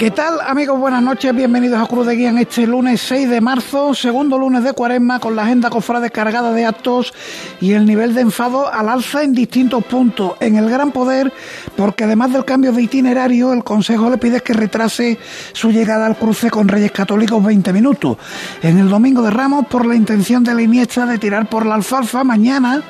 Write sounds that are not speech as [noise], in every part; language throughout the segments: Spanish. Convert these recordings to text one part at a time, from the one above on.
¿Qué tal amigos? Buenas noches, bienvenidos a Cruz de Guía en este lunes 6 de marzo, segundo lunes de cuaresma, con la agenda cofrade cargada de actos y el nivel de enfado al alza en distintos puntos. En el Gran Poder, porque además del cambio de itinerario, el Consejo le pide que retrase su llegada al cruce con Reyes Católicos 20 minutos. En el Domingo de Ramos, por la intención de la Iniesta de tirar por la alfalfa, mañana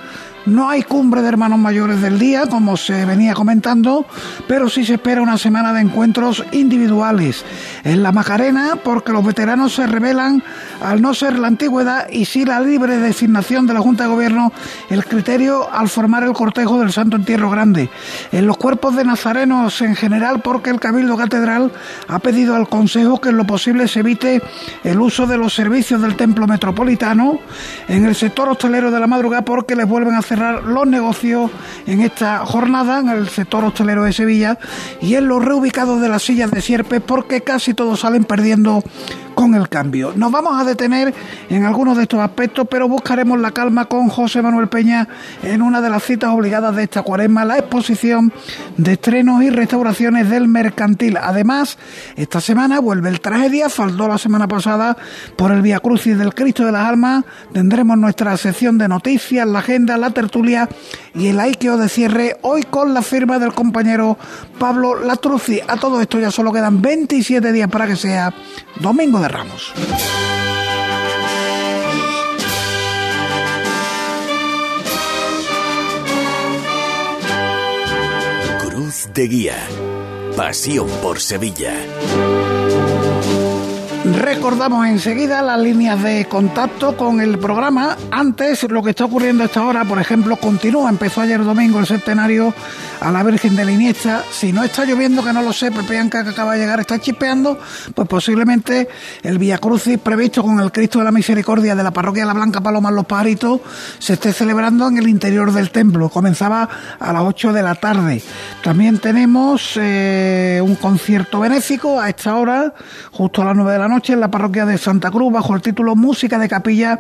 no hay cumbre de hermanos mayores del día, como se venía comentando, pero sí se espera una semana de encuentros individuales en la Macarena, porque los veteranos se revelan al no ser la antigüedad y sí la libre designación de la Junta de Gobierno el criterio al formar el cortejo del Santo Entierro Grande. En los cuerpos de nazarenos en general, porque el Cabildo Catedral ha pedido al Consejo que en lo posible se evite el uso de los servicios del Templo Metropolitano. En el sector hostelero de la madrugada, porque les vuelven a los negocios en esta jornada en el sector hostelero de Sevilla y en los reubicados de las sillas de sierpe porque casi todos salen perdiendo con el cambio. Nos vamos a detener en algunos de estos aspectos, pero buscaremos la calma con José Manuel Peña en una de las citas obligadas de esta cuaresma, la exposición de estrenos y restauraciones del mercantil. Además, esta semana vuelve el tragedia, faltó la semana pasada por el Via Crucis del Cristo de las Almas. Tendremos nuestra sección de noticias, la agenda, la tertulia y el Aikeo de cierre, hoy con la firma del compañero Pablo Latruzzi. A todo esto ya solo quedan 27 días para que sea domingo de Ramos. Cruz de Guía. Pasión por Sevilla. Recordamos enseguida las líneas de contacto con el programa. Antes, lo que está ocurriendo a esta hora, por ejemplo, continúa. Empezó ayer domingo el centenario a la Virgen de la Iniesta. Si no está lloviendo, que no lo sé, Pepe Anca que acaba de llegar está chispeando, pues posiblemente el Via Crucis previsto con el Cristo de la Misericordia de la parroquia de la Blanca Paloma Los Pajaritos se esté celebrando en el interior del templo. Comenzaba a las 8 de la tarde. También tenemos eh, un concierto benéfico a esta hora, justo a las 9 de la noche, en la parroquia de Santa Cruz, bajo el título Música de Capilla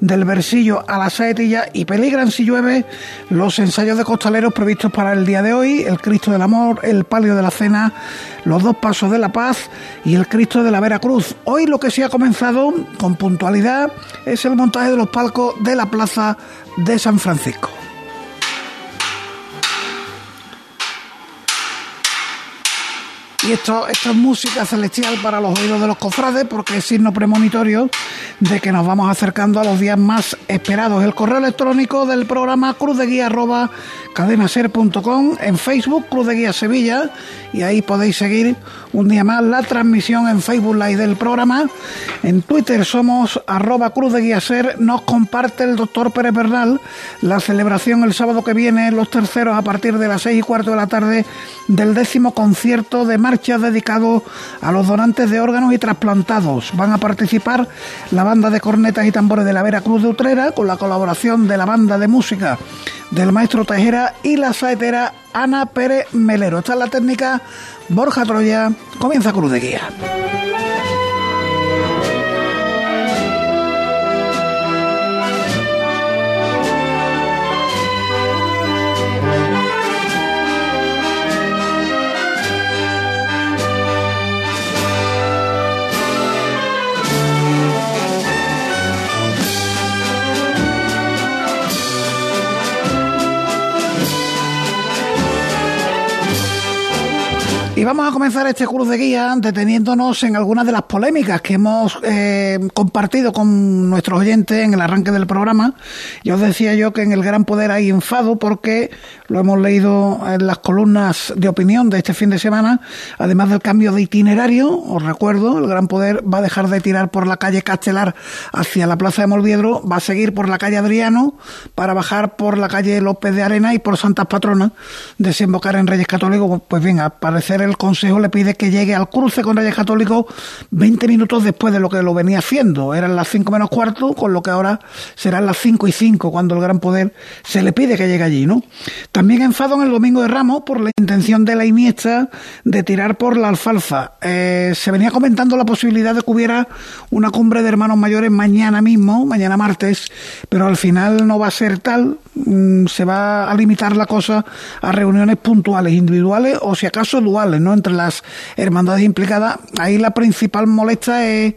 del Versillo a la Saetilla y peligran si llueve los ensayos de costaleros previstos para el día de hoy, el Cristo del Amor, el Palio de la Cena, los dos Pasos de la Paz y el Cristo de la Vera Cruz. Hoy lo que sí ha comenzado con puntualidad es el montaje de los palcos de la Plaza de San Francisco. Y esto, esto es música celestial para los oídos de los cofrades porque es signo premonitorio de que nos vamos acercando a los días más esperados. El correo electrónico del programa cruz de guía en Facebook Cruz de Guía Sevilla y ahí podéis seguir un día más la transmisión en Facebook Live del programa. En Twitter somos arroba Cruz de Guía. Nos comparte el doctor Pérez Bernal la celebración el sábado que viene, los terceros a partir de las seis y cuarto de la tarde del décimo concierto de marcha dedicado a los donantes de órganos y trasplantados. Van a participar la banda de cornetas y tambores de la Vera Cruz de Utrera con la colaboración de la banda de música del maestro Tejera y la saetera Ana Pérez Melero. Esta es la técnica Borja Troya. Comienza Cruz de Guía. Vamos a comenzar este curso de guía deteniéndonos en algunas de las polémicas que hemos eh, compartido con nuestros oyentes en el arranque del programa. Yo os decía yo que en el Gran Poder hay enfado porque lo hemos leído en las columnas de opinión de este fin de semana, además del cambio de itinerario, os recuerdo, el Gran Poder va a dejar de tirar por la calle Castelar hacia la Plaza de Molviedro, va a seguir por la calle Adriano para bajar por la calle López de Arena y por Santas Patronas, desembocar en Reyes Católicos, pues bien, al parecer el Consejo le pide que llegue al cruce con Reyes Católicos 20 minutos después de lo que lo venía haciendo. Eran las 5 menos cuarto, con lo que ahora serán las 5 y 5 cuando el Gran Poder se le pide que llegue allí, ¿no? También enfado en el Domingo de Ramos por la intención de la Iniesta de tirar por la alfalfa. Eh, se venía comentando la posibilidad de que hubiera una cumbre de hermanos mayores mañana mismo, mañana martes, pero al final no va a ser tal. Mm, se va a limitar la cosa a reuniones puntuales, individuales o si acaso duales, ¿no? Entre las hermandades implicadas. Ahí la principal molesta es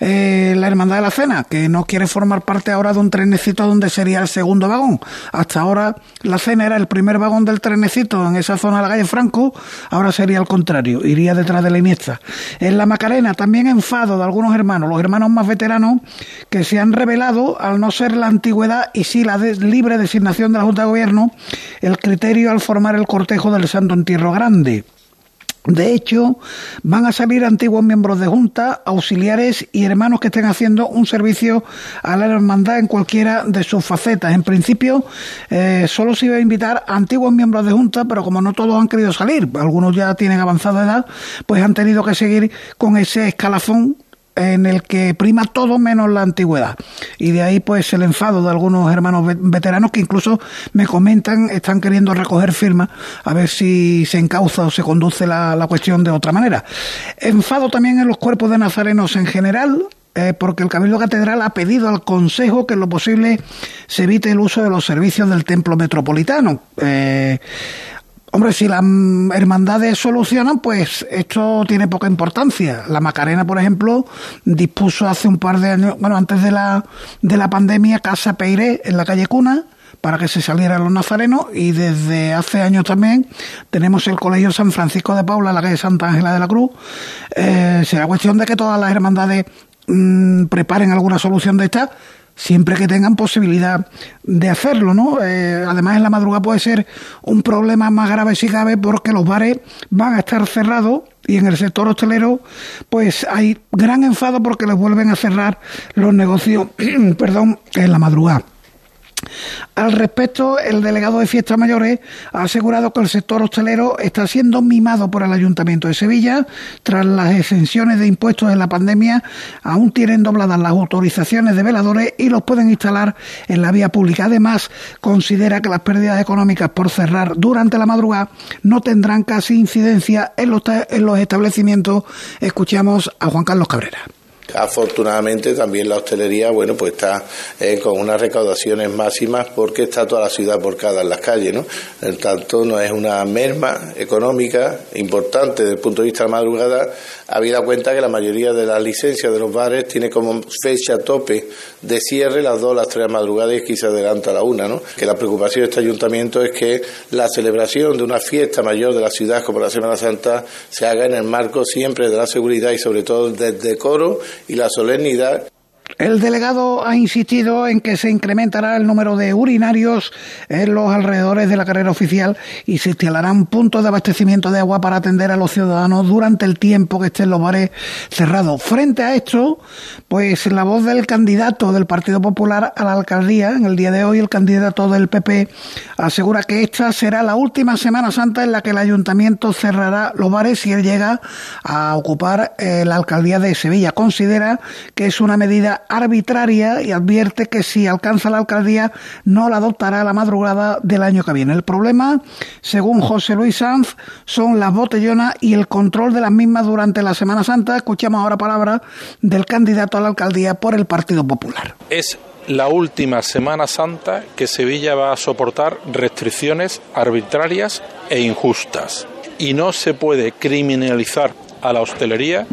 eh, la Hermandad de la Cena, que no quiere formar parte ahora de un trenecito donde sería el segundo vagón. Hasta ahora la Cena era el primer vagón del trenecito en esa zona de la calle Franco, ahora sería al contrario, iría detrás de la Iniesta. En la Macarena también enfado de algunos hermanos, los hermanos más veteranos, que se han revelado al no ser la antigüedad y sí la libre designación de la Junta de Gobierno, el criterio al formar el cortejo del Santo Entierro Grande. De hecho, van a salir antiguos miembros de junta, auxiliares y hermanos que estén haciendo un servicio a la hermandad en cualquiera de sus facetas. En principio, eh, solo se iba a invitar a antiguos miembros de junta, pero como no todos han querido salir, algunos ya tienen avanzada edad, pues han tenido que seguir con ese escalafón en el que prima todo menos la antigüedad. Y de ahí pues el enfado de algunos hermanos veteranos que incluso me comentan, están queriendo recoger firmas a ver si se encauza o se conduce la, la cuestión de otra manera. Enfado también en los cuerpos de nazarenos en general, eh, porque el Cabildo Catedral ha pedido al Consejo que en lo posible se evite el uso de los servicios del templo metropolitano. Eh, Hombre, si las hermandades solucionan, pues esto tiene poca importancia. La Macarena, por ejemplo, dispuso hace un par de años, bueno, antes de la, de la pandemia, Casa Peiré en la calle Cuna, para que se salieran los nazarenos y desde hace años también tenemos el Colegio San Francisco de Paula la calle Santa Ángela de la Cruz. Eh, será cuestión de que todas las hermandades mm, preparen alguna solución de esta siempre que tengan posibilidad de hacerlo, ¿no? Eh, además, en la madrugada puede ser un problema más grave si cabe porque los bares van a estar cerrados y en el sector hostelero pues hay gran enfado porque les vuelven a cerrar los negocios, [clears throat] perdón, en la madrugada. Al respecto, el delegado de Fiestas Mayores ha asegurado que el sector hostelero está siendo mimado por el Ayuntamiento de Sevilla. Tras las exenciones de impuestos en la pandemia, aún tienen dobladas las autorizaciones de veladores y los pueden instalar en la vía pública. Además, considera que las pérdidas económicas por cerrar durante la madrugada no tendrán casi incidencia en los, en los establecimientos. Escuchamos a Juan Carlos Cabrera. Afortunadamente también la hostelería, bueno, pues está eh, con unas recaudaciones máximas porque está toda la ciudad porcada en las calles, ¿no? Por tanto, no es una merma económica importante desde el punto de vista de la madrugada, habida cuenta que la mayoría de las licencias de los bares tiene como fecha tope de cierre las dos, las tres madrugadas y quizás adelanta la una, ¿no? Que la preocupación de este ayuntamiento es que la celebración de una fiesta mayor de la ciudad como la Semana Santa se haga en el marco siempre de la seguridad y sobre todo del decoro y la solemnidad el delegado ha insistido en que se incrementará el número de urinarios en los alrededores de la carrera oficial y se instalarán puntos de abastecimiento de agua para atender a los ciudadanos durante el tiempo que estén los bares cerrados. Frente a esto, pues la voz del candidato del Partido Popular a la alcaldía, en el día de hoy el candidato del PP, asegura que esta será la última Semana Santa en la que el ayuntamiento cerrará los bares si él llega a ocupar eh, la alcaldía de Sevilla. Considera que es una medida arbitraria y advierte que si alcanza la alcaldía no la adoptará la madrugada del año que viene. El problema, según José Luis Sanz, son las botellonas y el control de las mismas durante la Semana Santa. Escuchamos ahora palabras del candidato a la alcaldía por el Partido Popular. Es la última Semana Santa que Sevilla va a soportar restricciones arbitrarias e injustas. Y no se puede criminalizar a la hostelería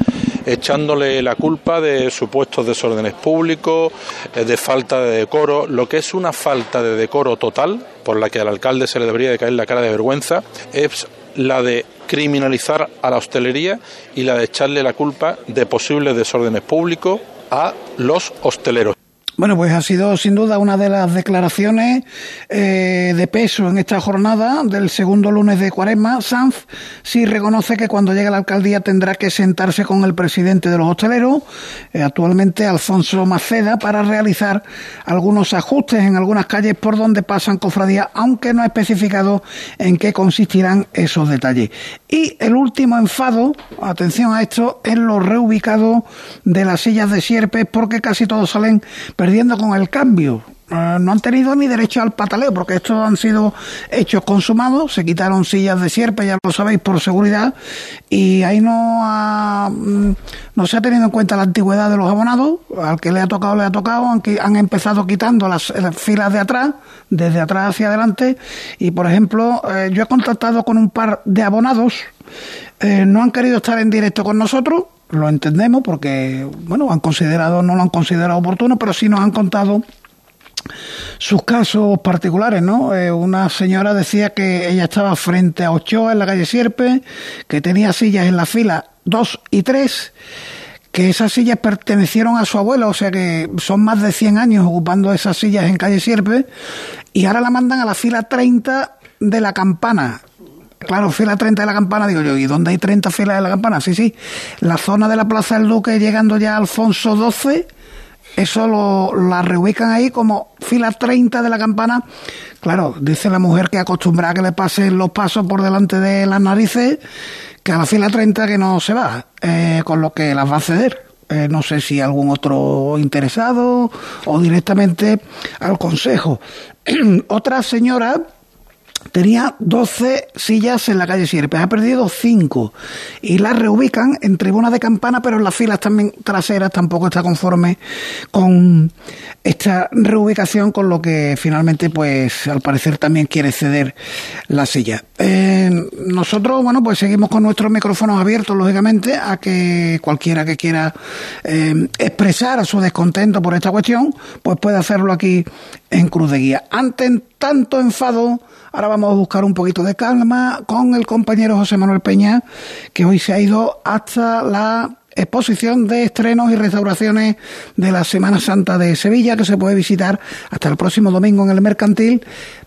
echándole la culpa de supuestos desórdenes públicos, eh, de falta de decoro, lo que es una falta de decoro total, por la que al alcalde se le debería de caer la cara de vergüenza, es la de criminalizar a la hostelería y la de echarle la culpa de posibles desórdenes públicos a los hosteleros. Bueno, pues ha sido sin duda una de las declaraciones eh, de peso en esta jornada del segundo lunes de Cuaresma. Sanz sí reconoce que cuando llegue la alcaldía tendrá que sentarse con el presidente de los hosteleros, eh, actualmente Alfonso Maceda, para realizar algunos ajustes en algunas calles por donde pasan cofradías, aunque no ha especificado en qué consistirán esos detalles. Y el último enfado, atención a esto, es lo reubicado de las sillas de sierpes, porque casi todos salen perdiendo con el cambio. Eh, no han tenido ni derecho al pataleo porque estos han sido hechos consumados, se quitaron sillas de sierpe, ya lo sabéis, por seguridad, y ahí no, ha, mm, no se ha tenido en cuenta la antigüedad de los abonados, al que le ha tocado, le ha tocado, aunque han empezado quitando las, filas de atrás, desde atrás hacia adelante, y por ejemplo, eh, yo he contactado con un par de abonados, eh, no han querido estar en directo con nosotros, lo entendemos porque, bueno, han considerado, no lo han considerado oportuno, pero sí nos han contado sus casos particulares, ¿no? Eh, una señora decía que ella estaba frente a Ochoa en la calle Sierpe, que tenía sillas en la fila 2 y 3, que esas sillas pertenecieron a su abuelo, o sea que son más de 100 años ocupando esas sillas en calle Sierpe, y ahora la mandan a la fila 30 de la campana, Claro, fila 30 de la campana, digo yo, ¿y dónde hay 30 filas de la campana? Sí, sí, la zona de la Plaza del Duque llegando ya a Alfonso XII, eso lo, la reubican ahí como fila 30 de la campana. Claro, dice la mujer que acostumbra a que le pasen los pasos por delante de las narices, que a la fila 30 que no se va, eh, con lo que las va a ceder. Eh, no sé si algún otro interesado o directamente al consejo. [clears throat] Otra señora tenía 12 sillas en la calle Sierpe, ha perdido 5 y las reubican en tribuna de campana, pero en las filas también traseras tampoco está conforme con esta reubicación, con lo que finalmente, pues al parecer también quiere ceder la silla. Eh, nosotros, bueno, pues seguimos con nuestros micrófonos abiertos, lógicamente, a que cualquiera que quiera eh, expresar su descontento por esta cuestión, pues puede hacerlo aquí en Cruz de Guía. Ante tanto enfado, Ahora vamos a buscar un poquito de calma con el compañero José Manuel Peña, que hoy se ha ido hasta la exposición de estrenos y restauraciones de la Semana Santa de Sevilla, que se puede visitar hasta el próximo domingo en el Mercantil.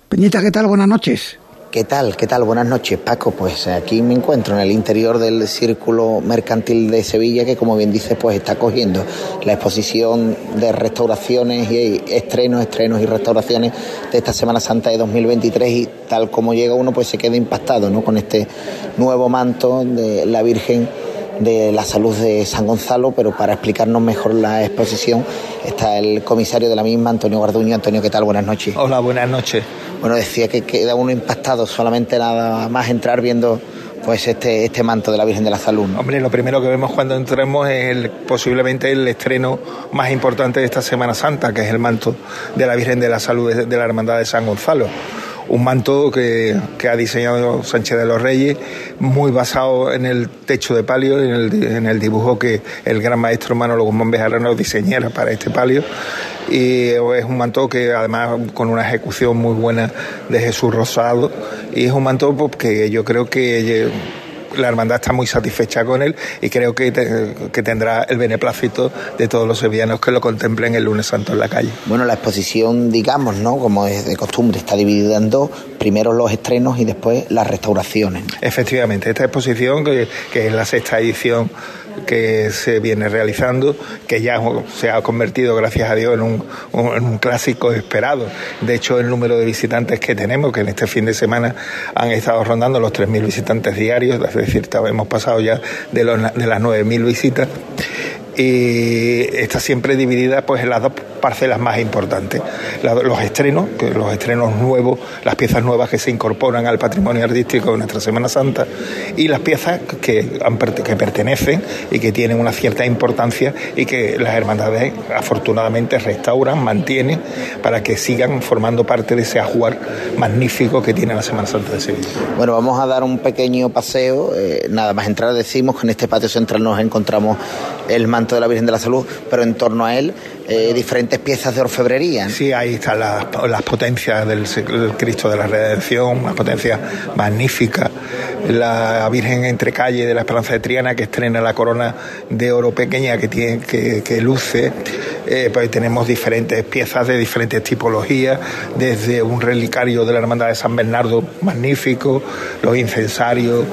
Peñita, ¿qué tal? Buenas noches. ¿Qué tal? ¿Qué tal? Buenas noches, Paco. Pues aquí me encuentro en el interior del Círculo Mercantil de Sevilla, que como bien dices, pues está cogiendo la exposición de restauraciones y estrenos, estrenos y restauraciones de esta Semana Santa de 2023 y tal como llega uno, pues se queda impactado, ¿no? Con este nuevo manto de la Virgen de la salud de San Gonzalo, pero para explicarnos mejor la exposición está el comisario de la misma, Antonio Garduño. Antonio, ¿qué tal? Buenas noches. Hola, buenas noches. Bueno, decía que queda uno impactado solamente nada más entrar viendo pues este, este manto de la Virgen de la Salud. Hombre, lo primero que vemos cuando entremos es el, posiblemente el estreno más importante de esta Semana Santa, que es el manto de la Virgen de la Salud de la Hermandad de San Gonzalo un manto que, ha diseñado Sánchez de los Reyes, muy basado en el techo de palio, en el, en el dibujo que el gran maestro Manolo Guzmán Bejarano diseñara para este palio. Y es un manto que además con una ejecución muy buena de Jesús Rosado. Y es un manto pues, que yo creo que la hermandad está muy satisfecha con él y creo que, que tendrá el beneplácito de todos los sevillanos que lo contemplen el lunes santo en la calle. Bueno, la exposición, digamos, ¿no? Como es de costumbre, está dividida en dos, primero los estrenos y después las restauraciones. Efectivamente, esta exposición, que, que es la sexta edición que se viene realizando, que ya se ha convertido, gracias a Dios, en un, clásico esperado. De hecho, el número de visitantes que tenemos, que en este fin de semana han estado rondando los 3.000 visitantes diarios, es decir, hemos pasado ya de, los, de las 9.000 visitas, y está siempre dividida pues en las dos parcelas más importantes. los estrenos, los estrenos nuevos, las piezas nuevas que se incorporan al patrimonio artístico de nuestra Semana Santa y las piezas que, que pertenecen y que tienen una cierta importancia y que las hermandades afortunadamente restauran, mantienen para que sigan formando parte de ese ajuar magnífico que tiene la Semana Santa de Sevilla. Bueno, vamos a dar un pequeño paseo. Eh, nada más entrar decimos que en este patio central nos encontramos el manto de la Virgen de la Salud, pero en torno a él eh, diferentes piezas de orfebrería. Sí, ahí están las, potencias del, Cristo de la Redención, una potencia magnífica. La Virgen entre calle de la Esperanza de Triana que estrena la corona de oro pequeña que, tiene, que, luce. eh, pues tenemos diferentes piezas de diferentes tipologías, desde un relicario de la Hermandad de San Bernardo magnífico, los incensarios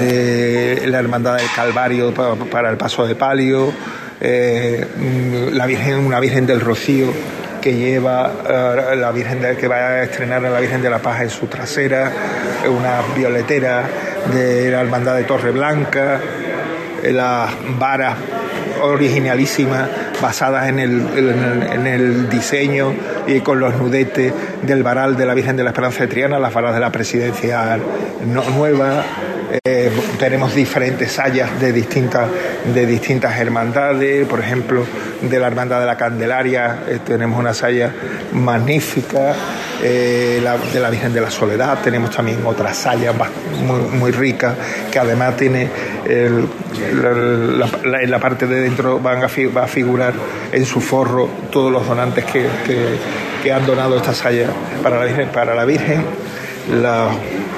de la Hermandad del Calvario para, el paso de palio, eh, la Virgen, una Virgen del Rocío que lleva eh, la Virgen de, que va a estrenar a la Virgen de la Paz en su trasera, una violetera de la Hermandad de Torre Blanca, las varas originalísimas basadas en el, en el, diseño y con los nudetes del varal de la Virgen de la Esperanza de Triana, las varas de la presidencia nueva, eh, tenemos diferentes sayas de distintas, de distintas hermandades, por ejemplo, de la Hermandad de la Candelaria eh, tenemos una saya magnífica, eh, de la Virgen de la Soledad tenemos también otra saya muy, muy rica, que además tiene en la, parte de dentro van a, va a figurar en su forro todos los donantes que, que, han donado esta saya para la Virgen. Para la Virgen las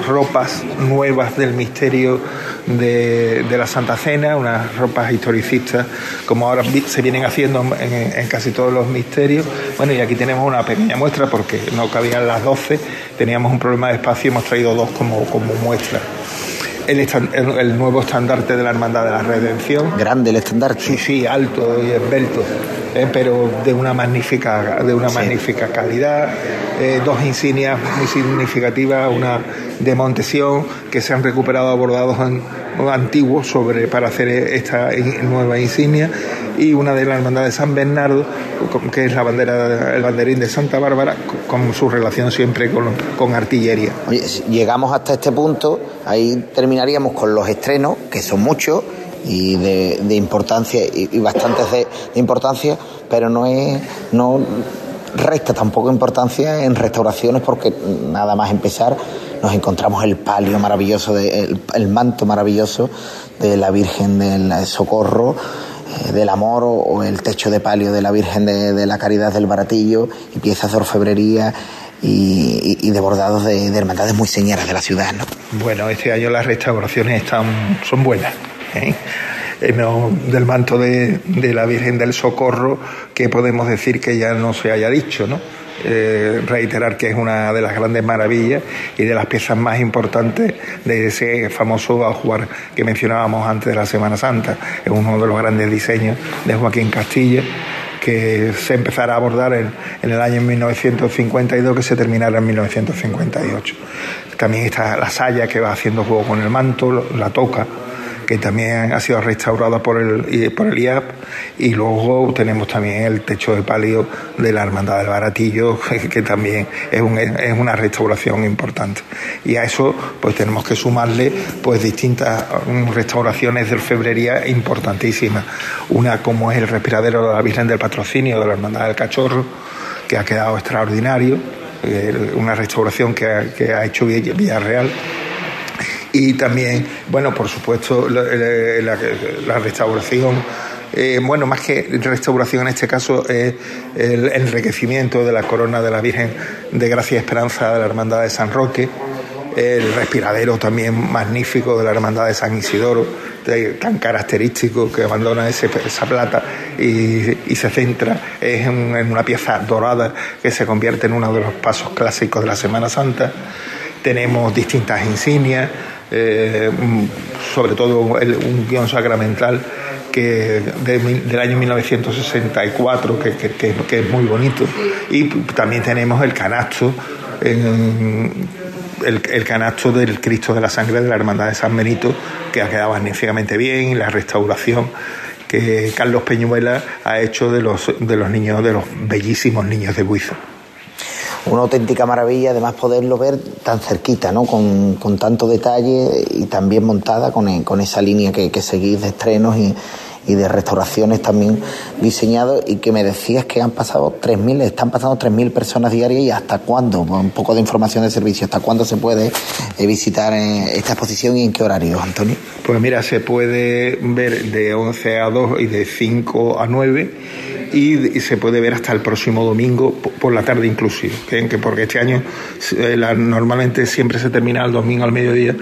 ropas nuevas del misterio de, la Santa Cena, unas ropas historicistas como ahora se vienen haciendo en, casi todos los misterios. Bueno, y aquí tenemos una pequeña muestra porque no cabían las 12, teníamos un problema de espacio hemos traído dos como muestra. El, el, nuevo estandarte de la Hermandad de la Redención. Grande el estandarte. Sí, sí, alto y esbelto. Eh, pero de una magnífica, de una magnífica calidad. Eh, dos insignias muy significativas, una de Montesión que se han recuperado abordados antiguos sobre para hacer esta nueva insignia y una de la hermandad de San Bernardo que es la bandera el banderín de Santa Bárbara con su relación siempre con, con artillería. llegamos hasta este punto, ahí terminaríamos con los estrenos que son muchos y de, importancia y, bastantes de, importancia, pero no es no resta tampoco importancia en restauraciones porque nada más empezar nos encontramos el palio maravilloso, de, el, manto maravilloso de la Virgen del Socorro, del Amor o, el techo de palio de la Virgen de, la Caridad del Baratillo y piezas de orfebrería y, de bordados de, hermandades muy señeras de la ciudad. ¿no? Bueno, este año las restauraciones están, son buenas. ¿eh? Del manto de, la Virgen del Socorro, que podemos decir que ya no se haya dicho, ¿no? Eh, reiterar que es una de las grandes maravillas y de las piezas más importantes de ese famoso jugar que mencionábamos antes de la Semana Santa. Es uno de los grandes diseños de Joaquín Castilla que se empezara a abordar en, en, el año 1952 que se terminara en 1958. También está la saya que va haciendo juego con el manto, la toca, que también ha sido restaurada por el, por el IAP, y luego tenemos también el techo de palio de la Hermandad del Baratillo, [laughs] que, también es, es, una restauración importante. Y a eso pues tenemos que sumarle pues distintas mm, restauraciones de orfebrería importantísimas. Una como es el respiradero de la Virgen del Patrocinio de la Hermandad del Cachorro, que ha quedado extraordinario, eh, una restauración que que ha hecho Villarreal y también, bueno, por supuesto, la, restauración. Eh, bueno, más que restauración en este caso, es el enriquecimiento de la corona de la Virgen de Gracia y Esperanza de la Hermandad de San Roque, el respiradero también magnífico de la Hermandad de San Isidoro, tan característico que abandona esa plata y, se centra en, en, una pieza dorada que se convierte en uno de los pasos clásicos de la Semana Santa. Tenemos distintas insignias eh, sobre todo un guion sacramental que del año 1964, que, es muy bonito. Y también tenemos el canasto, el, el, canasto del Cristo de la Sangre de la Hermandad de San Benito, que ha quedado magníficamente bien, la restauración que Carlos Peñuela ha hecho de los, de los niños, de los bellísimos niños de Buizo una auténtica maravilla además poderlo ver tan cerquita, ¿no? Con, tanto detalle y también montada con, con esa línea que, seguís de estrenos y, de restauraciones también diseñados y que me decías que han pasado 3.000, están pasando 3.000 personas diarias y hasta cuándo, un poco de información de servicio, hasta cuándo se puede eh, visitar eh, esta exposición y en qué horario, Antonio. Pues mira, se puede ver de 11 a 2 y de 5 a 9 y, se puede ver hasta el próximo domingo por, la tarde inclusive, que porque este año eh, normalmente siempre se termina el domingo al mediodía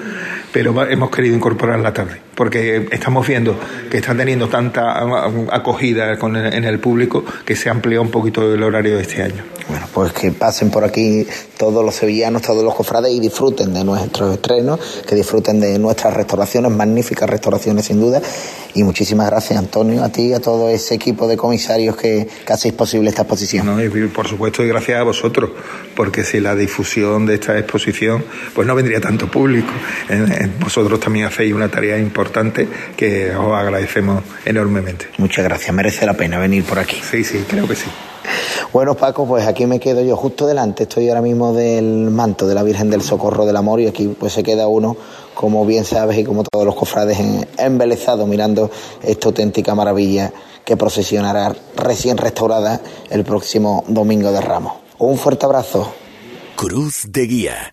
pero hemos querido incorporar la tarde, porque estamos viendo que está teniendo tanta acogida en el público que se amplió un poquito el horario de este año. Bueno, pues que pasen por aquí todos los sevillanos, todos los cofrades y disfruten de nuestros estrenos, que disfruten de nuestras restauraciones, magníficas restauraciones sin duda. Y muchísimas gracias, Antonio, a ti y a todo ese equipo de comisarios que, hacéis posible esta exposición. No, y por supuesto, y gracias a vosotros, porque si la difusión de esta exposición, pues no vendría tanto público. Vosotros también hacéis una tarea importante que os agradecemos enormemente. Muchas gracias, merece la pena venir por aquí. Sí, sí, creo que sí. Bueno, Paco, pues aquí me quedo yo justo delante. Estoy ahora mismo del manto de la Virgen del Socorro del Amor y aquí pues se queda uno, como bien sabes y como todos los cofrades, embelezados mirando esta auténtica maravilla que procesionará recién restaurada el próximo domingo de Ramos. Un fuerte abrazo. Cruz de Guía.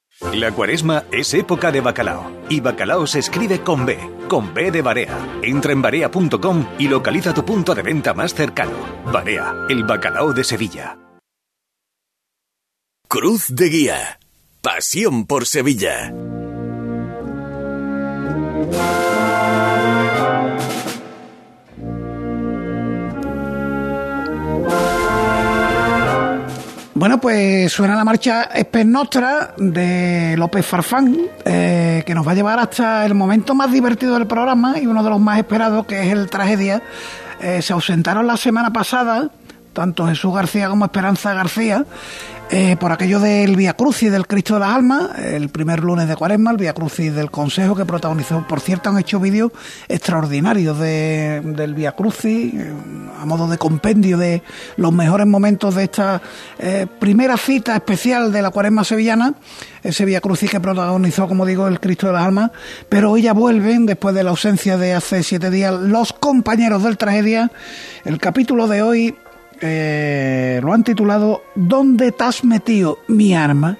La cuaresma es época de bacalao. Y bacalao se escribe con B, con B de Barea. Entra en barea.com y localiza tu punto de venta más cercano. Barea, el bacalao de Sevilla. Cruz de Guía. Pasión por Sevilla. Bueno, pues suena la marcha Espenostra de López Farfán, eh, que nos va a llevar hasta el momento más divertido del programa y uno de los más esperados, que es el Tragedia. Eh, se ausentaron la semana pasada tanto Jesús García como Esperanza García, eh, por aquello del Via Crucis del Cristo de las Almas, el primer lunes de Cuaresma, el Via Crucis del Consejo que protagonizó. Por cierto, han hecho vídeos extraordinarios de, del Via Crucis, eh, a modo de compendio de los mejores momentos de esta eh, primera cita especial de la Cuaresma sevillana, ese Via Crucis que protagonizó, como digo, el Cristo de las Almas. Pero hoy ya vuelven, después de la ausencia de hace siete días, los compañeros del tragedia. El capítulo de hoy eh, lo han titulado ¿Dónde te has metido mi arma?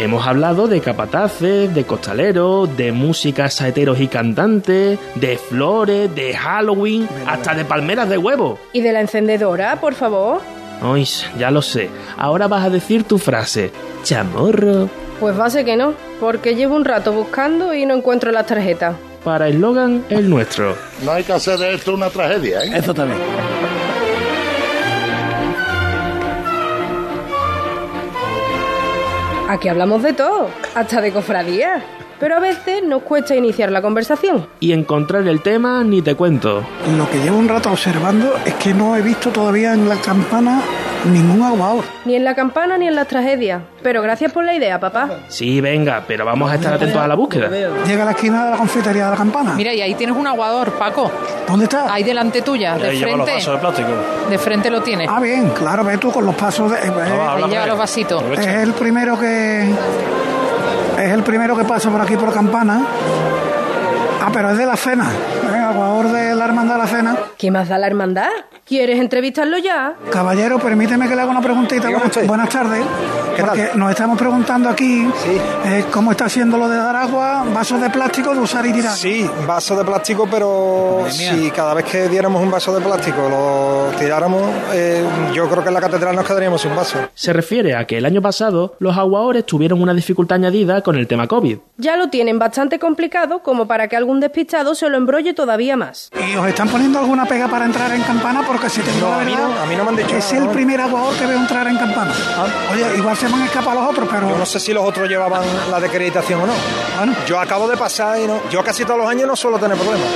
Hemos hablado de capataces, de costaleros, de música, saeteros y cantantes, de flores, de Halloween, hasta de palmeras de huevo. ¿Y de la encendedora, por favor? Ay, ya lo sé. Ahora vas a decir tu frase. Chamorro. Pues va a ser que no, porque llevo un rato buscando y no encuentro las tarjetas para eslogan el nuestro. No hay que hacer de esto una tragedia, ¿eh? Eso también. Aquí hablamos de todo, hasta de cofradía. Pero a veces nos cuesta iniciar la conversación. Y encontrar el tema ni te cuento. Lo que llevo un rato observando es que no he visto todavía en la campana ningún aguador. Ni en la campana ni en las tragedias. Pero gracias por la idea, papá. Sí, venga, pero vamos a estar atentos a la búsqueda. Llega a la esquina de la confitería de la campana. Mira, y ahí tienes un aguador, Paco. ¿Dónde está? Ahí delante tuya, de frente. Los de plástico. De frente lo tienes. Ah, bien, claro, ve tú con los pasos de. Eh, ahí lleva los vasitos. Es el primero que. Es el primero que pasa por aquí por campana. Ah, pero es de la cena. Aguador de la hermandad de la cena. ¿Qué más da la hermandad? ¿Quieres entrevistarlo ya? Caballero, permíteme que le haga una preguntita. Buenas, tardes. Porque nos estamos preguntando aquí eh, cómo está haciendo lo de dar agua, vasos de plástico de usar y tirar. Sí, vasos de plástico, pero si cada vez que diéramos un vaso de plástico lo tiráramos, eh, yo creo que en la catedral nos quedaríamos sin vaso. Se refiere a que el año pasado los aguadores tuvieron una dificultad añadida con el tema COVID. Ya lo tienen bastante complicado como para que algún despistado se lo embrolle todavía más. ¿Y os están poniendo alguna pega para entrar en campana? porque si no, a, mí no, a mí no me han dicho Es el primer aguador que veo entrar en campana. Ah. Oye, igual se me han escapado los otros, pero... Yo no sé si los otros llevaban la decreditación o no. Bueno. Yo acabo de pasar y no... Yo casi todos los años no suelo tener problemas.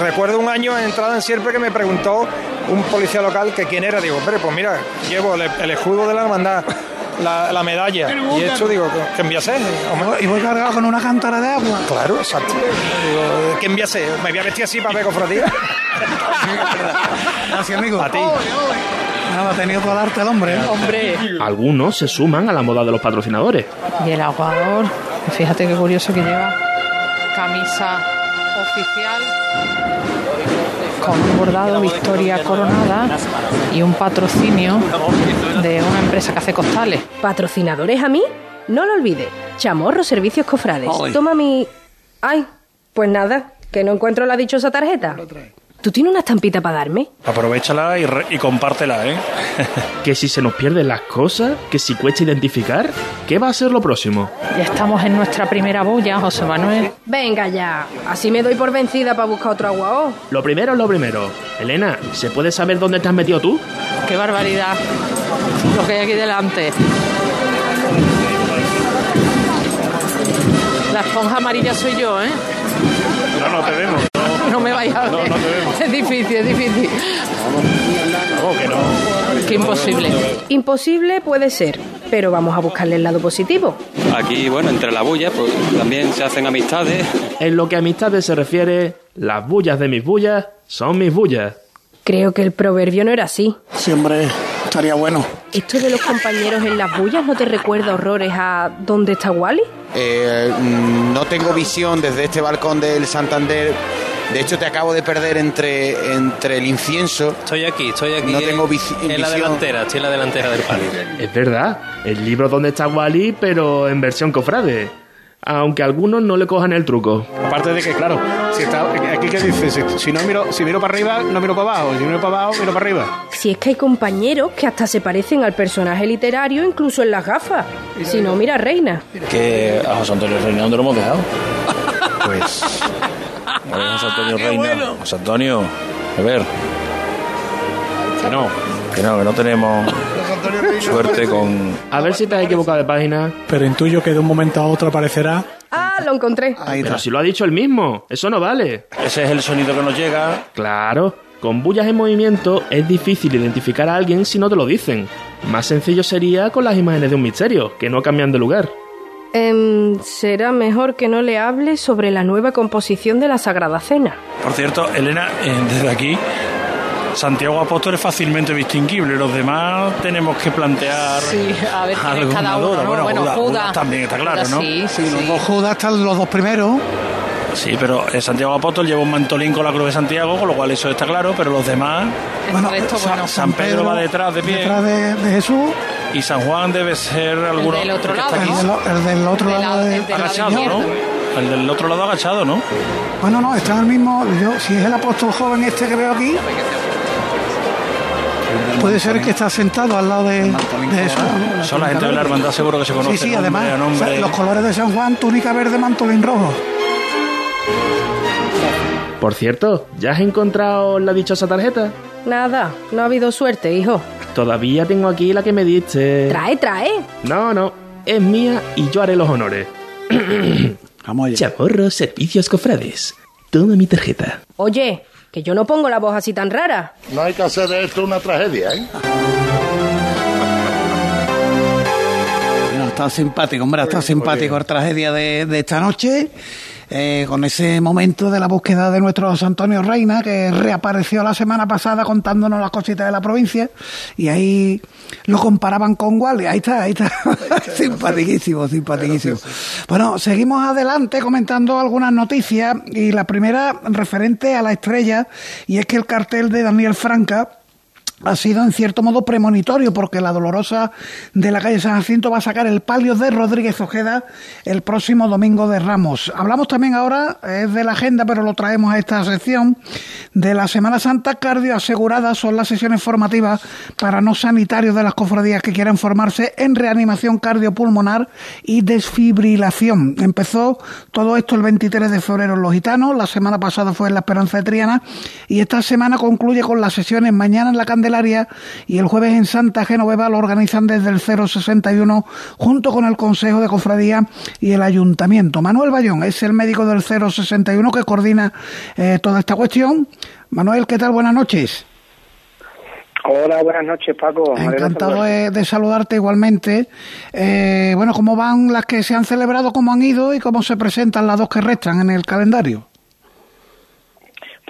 Recuerdo un año en entrada en siempre que me preguntó un policía local que quién era. Digo, pero pues mira, llevo el escudo de la hermandad la, medalla. Y esto digo, ¿qué enviase? Y voy cargado con una cántara de agua. Claro, exacto. Digo, ¿qué enviase? Me voy a vestir así para ver cofradía. Gracias, [laughs] amigo. A ti. Nada, ha tenido todo el arte el hombre. ¿eh? Hombre. Algunos se suman a la moda de los patrocinadores. Y el aguador, fíjate qué curioso que lleva camisa oficial con un bordado Victoria Coronada y un patrocinio de una empresa que hace costales. ¿Patrocinadores a mí? No lo olvide. Chamorro Servicios Cofrades. Toma mi... Ay, pues nada, que no encuentro la dichosa tarjeta. ¿Tú tienes una estampita para darme? Aprovechala y, re- y compártela, ¿eh? [laughs] Que si se nos pierden las cosas, que si cuesta identificar, ¿qué va a ser lo próximo? Ya estamos en nuestra primera boya, José Manuel. Venga ya, así me doy por vencida para buscar otro aguao. Lo primero es lo primero. Elena, ¿se puede saber dónde te has metido tú? ¡Qué barbaridad! Lo que hay aquí delante. La esponja amarilla soy yo, ¿eh? No, no te vemos. No me vayas a ver. No, no te vemos. Es difícil, es difícil. Vamos, que no. Qué imposible. Imposible puede ser, pero vamos a buscarle el lado positivo. Aquí, bueno, entre la bulla, pues también se hacen amistades. En lo que a amistades se refiere, las bullas de mis bullas son mis bullas. Creo que el proverbio no era así. Sí, hombre, estaría bueno. ¿Esto de los compañeros en las bullas no te recuerda horrores a ¿Dónde está Wally? Eh, mm, no tengo visión desde este balcón del Santander. De hecho, te acabo de perder entre, entre el incienso. Estoy aquí, estoy aquí. No tengo visi- en, en la visión. delantera, estoy en la delantera del palio. Es verdad, el libro donde está Wally, pero en versión cofrade. Aunque algunos no le cojan el truco. Aparte de que, claro, si está, aquí que dice, si, si no miro, si miro para arriba, no miro para abajo, si miro para abajo, miro para arriba. Si es que hay compañeros que hasta se parecen al personaje literario incluso en las gafas. Si no, mira Reina. Que a José Antonio Reina, ¿dónde lo hemos dejado? [laughs] Pues. A ver, José Antonio Reina. José Antonio, a ver. Que no, que no, que no tenemos [laughs] suerte con. A ver si te has equivocado de página. Pero intuyo que de un momento a otro aparecerá. Ah, lo encontré. Pero si lo ha dicho él mismo, eso no vale. Ese es el sonido que nos llega. Claro, con bullas en movimiento es difícil identificar a alguien si no te lo dicen. Más sencillo sería con las imágenes de un misterio, que no cambian de lugar. Em, será mejor que no le hable sobre la nueva composición de la Sagrada Cena. Por cierto, Elena, eh, desde aquí, Santiago Apóstol es fácilmente distinguible. Los demás tenemos que plantear. Sí, a ver quién es alguna cada uno. ¿no? Bueno, Bueno, Judas, Judas. Judas también está claro, Judas ¿no? sí, sí, Los sí. dos Judas están los dos primeros. Sí, pero Santiago Apóstol lleva un mantolín con la cruz de Santiago, con lo cual eso está claro, pero los demás. Bueno, esto, bueno. San Pedro va detrás de pie. Detrás de, de Jesús. Y San Juan debe ser alguno. del otro que lado, está El, aquí. del- el del otro lado de, el lado agachado. ¿no? El del otro lado agachado, ¿no? Bueno, no, está en el mismo. Yo, si es el apóstol joven este que veo aquí, puede ser que está sentado al lado de, de. ¿no? Son la gente de la hermandad, seguro que se conoce. Sí, sí, además, a nombre. o sea, los colores de San Juan, túnica verde, mantolín rojo. Por cierto, ¿ya has encontrado la dichosa tarjeta? Nada, no ha habido suerte, hijo. Todavía tengo aquí la que me diste. Trae, trae. No, no, es mía y yo haré los honores. Vamos allá. Chamorro Servicios Cofrades. Toma mi tarjeta. Oye, que yo no pongo la voz así tan rara. No hay que hacer de esto una tragedia, ¿eh? Bueno, está simpático, hombre, está simpático la tragedia de, de esta noche. Eh, con ese momento de la búsqueda de nuestro José Antonio Reina, que reapareció la semana pasada contándonos las cositas de la provincia, y ahí lo comparaban con Wally. Ahí está, ahí está. [laughs] simpaticísimo, simpaticísimo. Bueno, seguimos adelante comentando algunas noticias, y la primera referente a la estrella, y es que el cartel de Daniel Franca ha sido en cierto modo premonitorio porque la dolorosa de la calle San Jacinto va a sacar el palio de Rodríguez Ojeda el próximo domingo de Ramos. Hablamos también ahora, es de la agenda, pero lo traemos a esta sección, de la Semana Santa cardio asegurada son las sesiones formativas para no sanitarios de las cofradías que quieran formarse en reanimación cardiopulmonar y desfibrilación. Empezó todo esto el 23 de febrero en Los Gitanos, la semana pasada fue en la Esperanza de Triana y esta semana concluye con las sesiones mañana en la Candelaria y el jueves en Santa Genoveva lo organizan desde el 061 junto con el Consejo de Cofradía y el Ayuntamiento. Manuel Bayón es el médico del 061 que coordina eh, toda esta cuestión. Manuel, ¿qué tal? Buenas noches. Hola, buenas noches, Paco. Encantado de saludarte igualmente. Eh, bueno, ¿cómo van las que se han celebrado, cómo han ido y cómo se presentan las dos que restan en el calendario?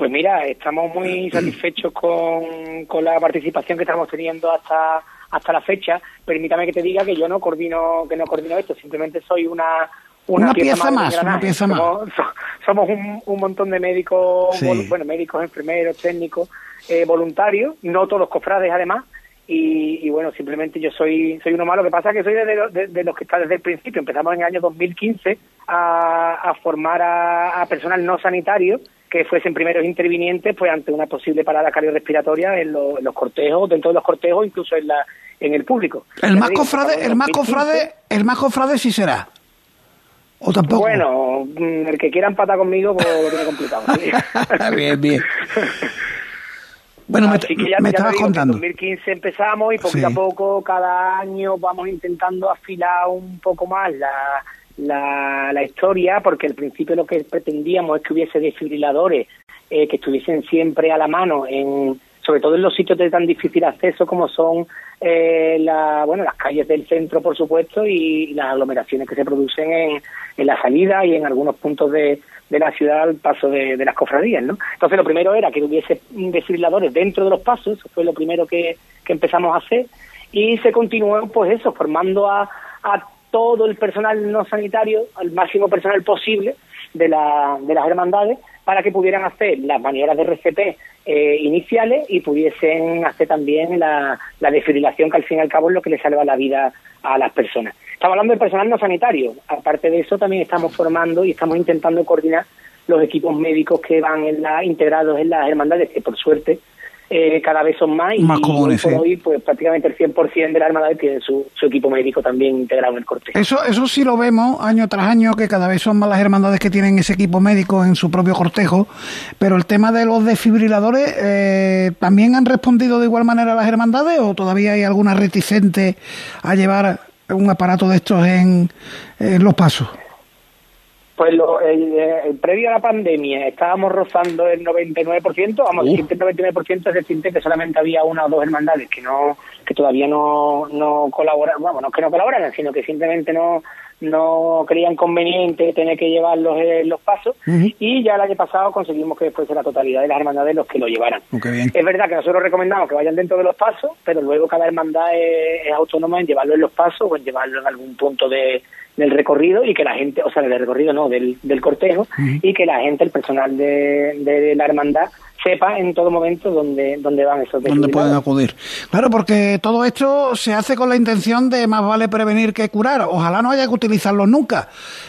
Pues mira, estamos muy [clears throat] satisfechos con, con la participación que estamos teniendo hasta hasta la fecha. Permítame que te diga que yo no coordino que no coordino esto, simplemente soy una Una pieza del más, una pieza más. Somos, [laughs] so- somos un, un montón de médicos, Sí. bueno, médicos, enfermeros, técnicos, eh, voluntarios, no todos cofrades además, y, y bueno, simplemente yo soy soy uno más. Lo que pasa es que soy de, los- de- de los que está desde el principio. Empezamos en el año 2015 a, a formar a, a personal no sanitario que fuesen primeros intervinientes pues ante una posible parada cardiorrespiratoria en, los- en los cortejos, dentro de los cortejos, incluso en la en el público. El más digo, cofrade, el más 2015. cofrade, el más cofrade sí será. O tampoco. Bueno, mm, el que quiera empatar conmigo, pues lo tiene complicado. sí. [laughs] bien, bien. Bueno, me, que ya, me ya estabas digo contando. En 2015 empezamos y poquito Sí. a poco, cada año, vamos intentando afilar un poco más la, la, la historia, porque al principio lo que pretendíamos es que hubiese desfibriladores eh, que estuviesen siempre a la mano, en, sobre todo en los sitios de tan difícil acceso como son eh, la, bueno, las calles del centro, por supuesto, y las aglomeraciones que se producen en, en la salida y en algunos puntos de, de la ciudad al paso de, las cofradías, ¿no? Entonces lo primero era que hubiese desfibriladores dentro de los pasos, eso fue lo primero que, que empezamos a hacer, y se continuó, pues eso, formando a, a todo el personal no sanitario, al máximo personal posible de, la, de las hermandades, para que pudieran hacer las maniobras de RCP eh, iniciales y pudiesen hacer también la, la desfibrilación, que al fin y al cabo es lo que le salva la vida a las personas. Estamos hablando del personal no sanitario. Aparte de eso, también estamos formando y estamos intentando coordinar los equipos médicos que van en la, integrados en las hermandades, que por suerte eh, cada vez son más y, Más y comunes, hoy por sí. hoy pues prácticamente el 100% de las hermandades tiene su, su equipo médico también integrado en el cortejo. Eso, eso sí lo vemos año tras año, que cada vez son más las hermandades que tienen ese equipo médico en su propio cortejo, pero el tema de los desfibriladores, eh, ¿también han respondido de igual manera las hermandades o todavía hay alguna reticente a llevar un aparato de estos en, en los pasos? Pues lo, el, el- previo a la pandemia estábamos rozando el 99%, vamos, Uh. decirte el 99% es decirte que solamente había una o dos hermandades que no que todavía no, no colaboran, bueno, no que no colaboraran, sino que simplemente no no creían conveniente tener que llevarlos en los pasos y ya el año pasado conseguimos que fuese la totalidad de las hermandades los que lo llevaran. Es verdad que nosotros recomendamos que vayan dentro de los pasos, pero luego cada hermandad es, es autónoma en llevarlo en los pasos o en llevarlo en algún punto de, del recorrido y que la gente, o sea, del recorrido no, del, del cortejo, y que la gente, el personal de, de la hermandad, sepa en todo momento dónde, dónde van esos donde pueden acudir. Claro, porque todo esto se hace con la intención de más vale prevenir que curar. Ojalá no haya que utilizarlos nunca,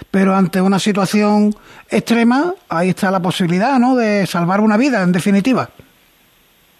pero ante una situación extrema, ahí está la posibilidad, ¿no?, de salvar una vida, en definitiva.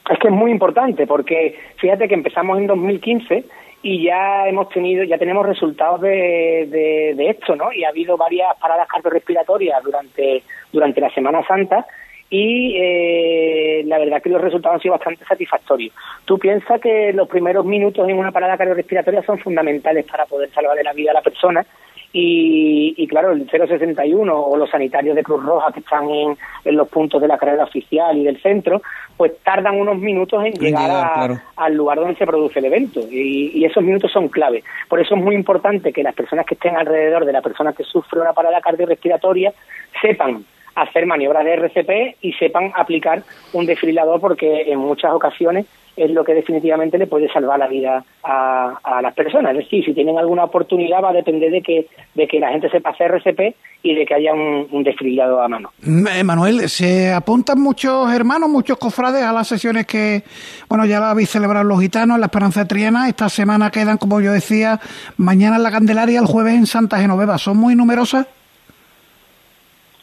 Es que es muy importante porque fíjate que empezamos en 2015 y ya hemos tenido, ya tenemos resultados de, de, de esto, ¿no? Y ha habido varias paradas cardiorrespiratorias durante, durante la Semana Santa y eh, la verdad que los resultados han sido bastante satisfactorios. Tú piensas que los primeros minutos en una parada cardiorrespiratoria son fundamentales para poder salvarle la vida a la persona y, y claro, el 061 o los sanitarios de Cruz Roja que están en, en los puntos de la carrera oficial y del centro, pues tardan unos minutos en llegar, llegar, a- claro. al lugar donde se produce el evento y, y esos minutos son clave. Por eso es muy importante que las personas que estén alrededor de la persona que sufre una parada cardiorrespiratoria sepan hacer maniobras de RCP y sepan aplicar un desfibrilador porque en muchas ocasiones es lo que definitivamente le puede salvar la vida a, las personas. Es decir, si tienen alguna oportunidad va a depender de que, de que la gente sepa hacer RCP y de que haya un, un a mano. Manuel, se apuntan muchos hermanos, muchos cofrades a las sesiones que, bueno, ya la habéis celebrado los gitanos en la Esperanza de Triana. Esta semana quedan, como yo decía, mañana en la Candelaria, el jueves en Santa Genoveva. ¿Son muy numerosas?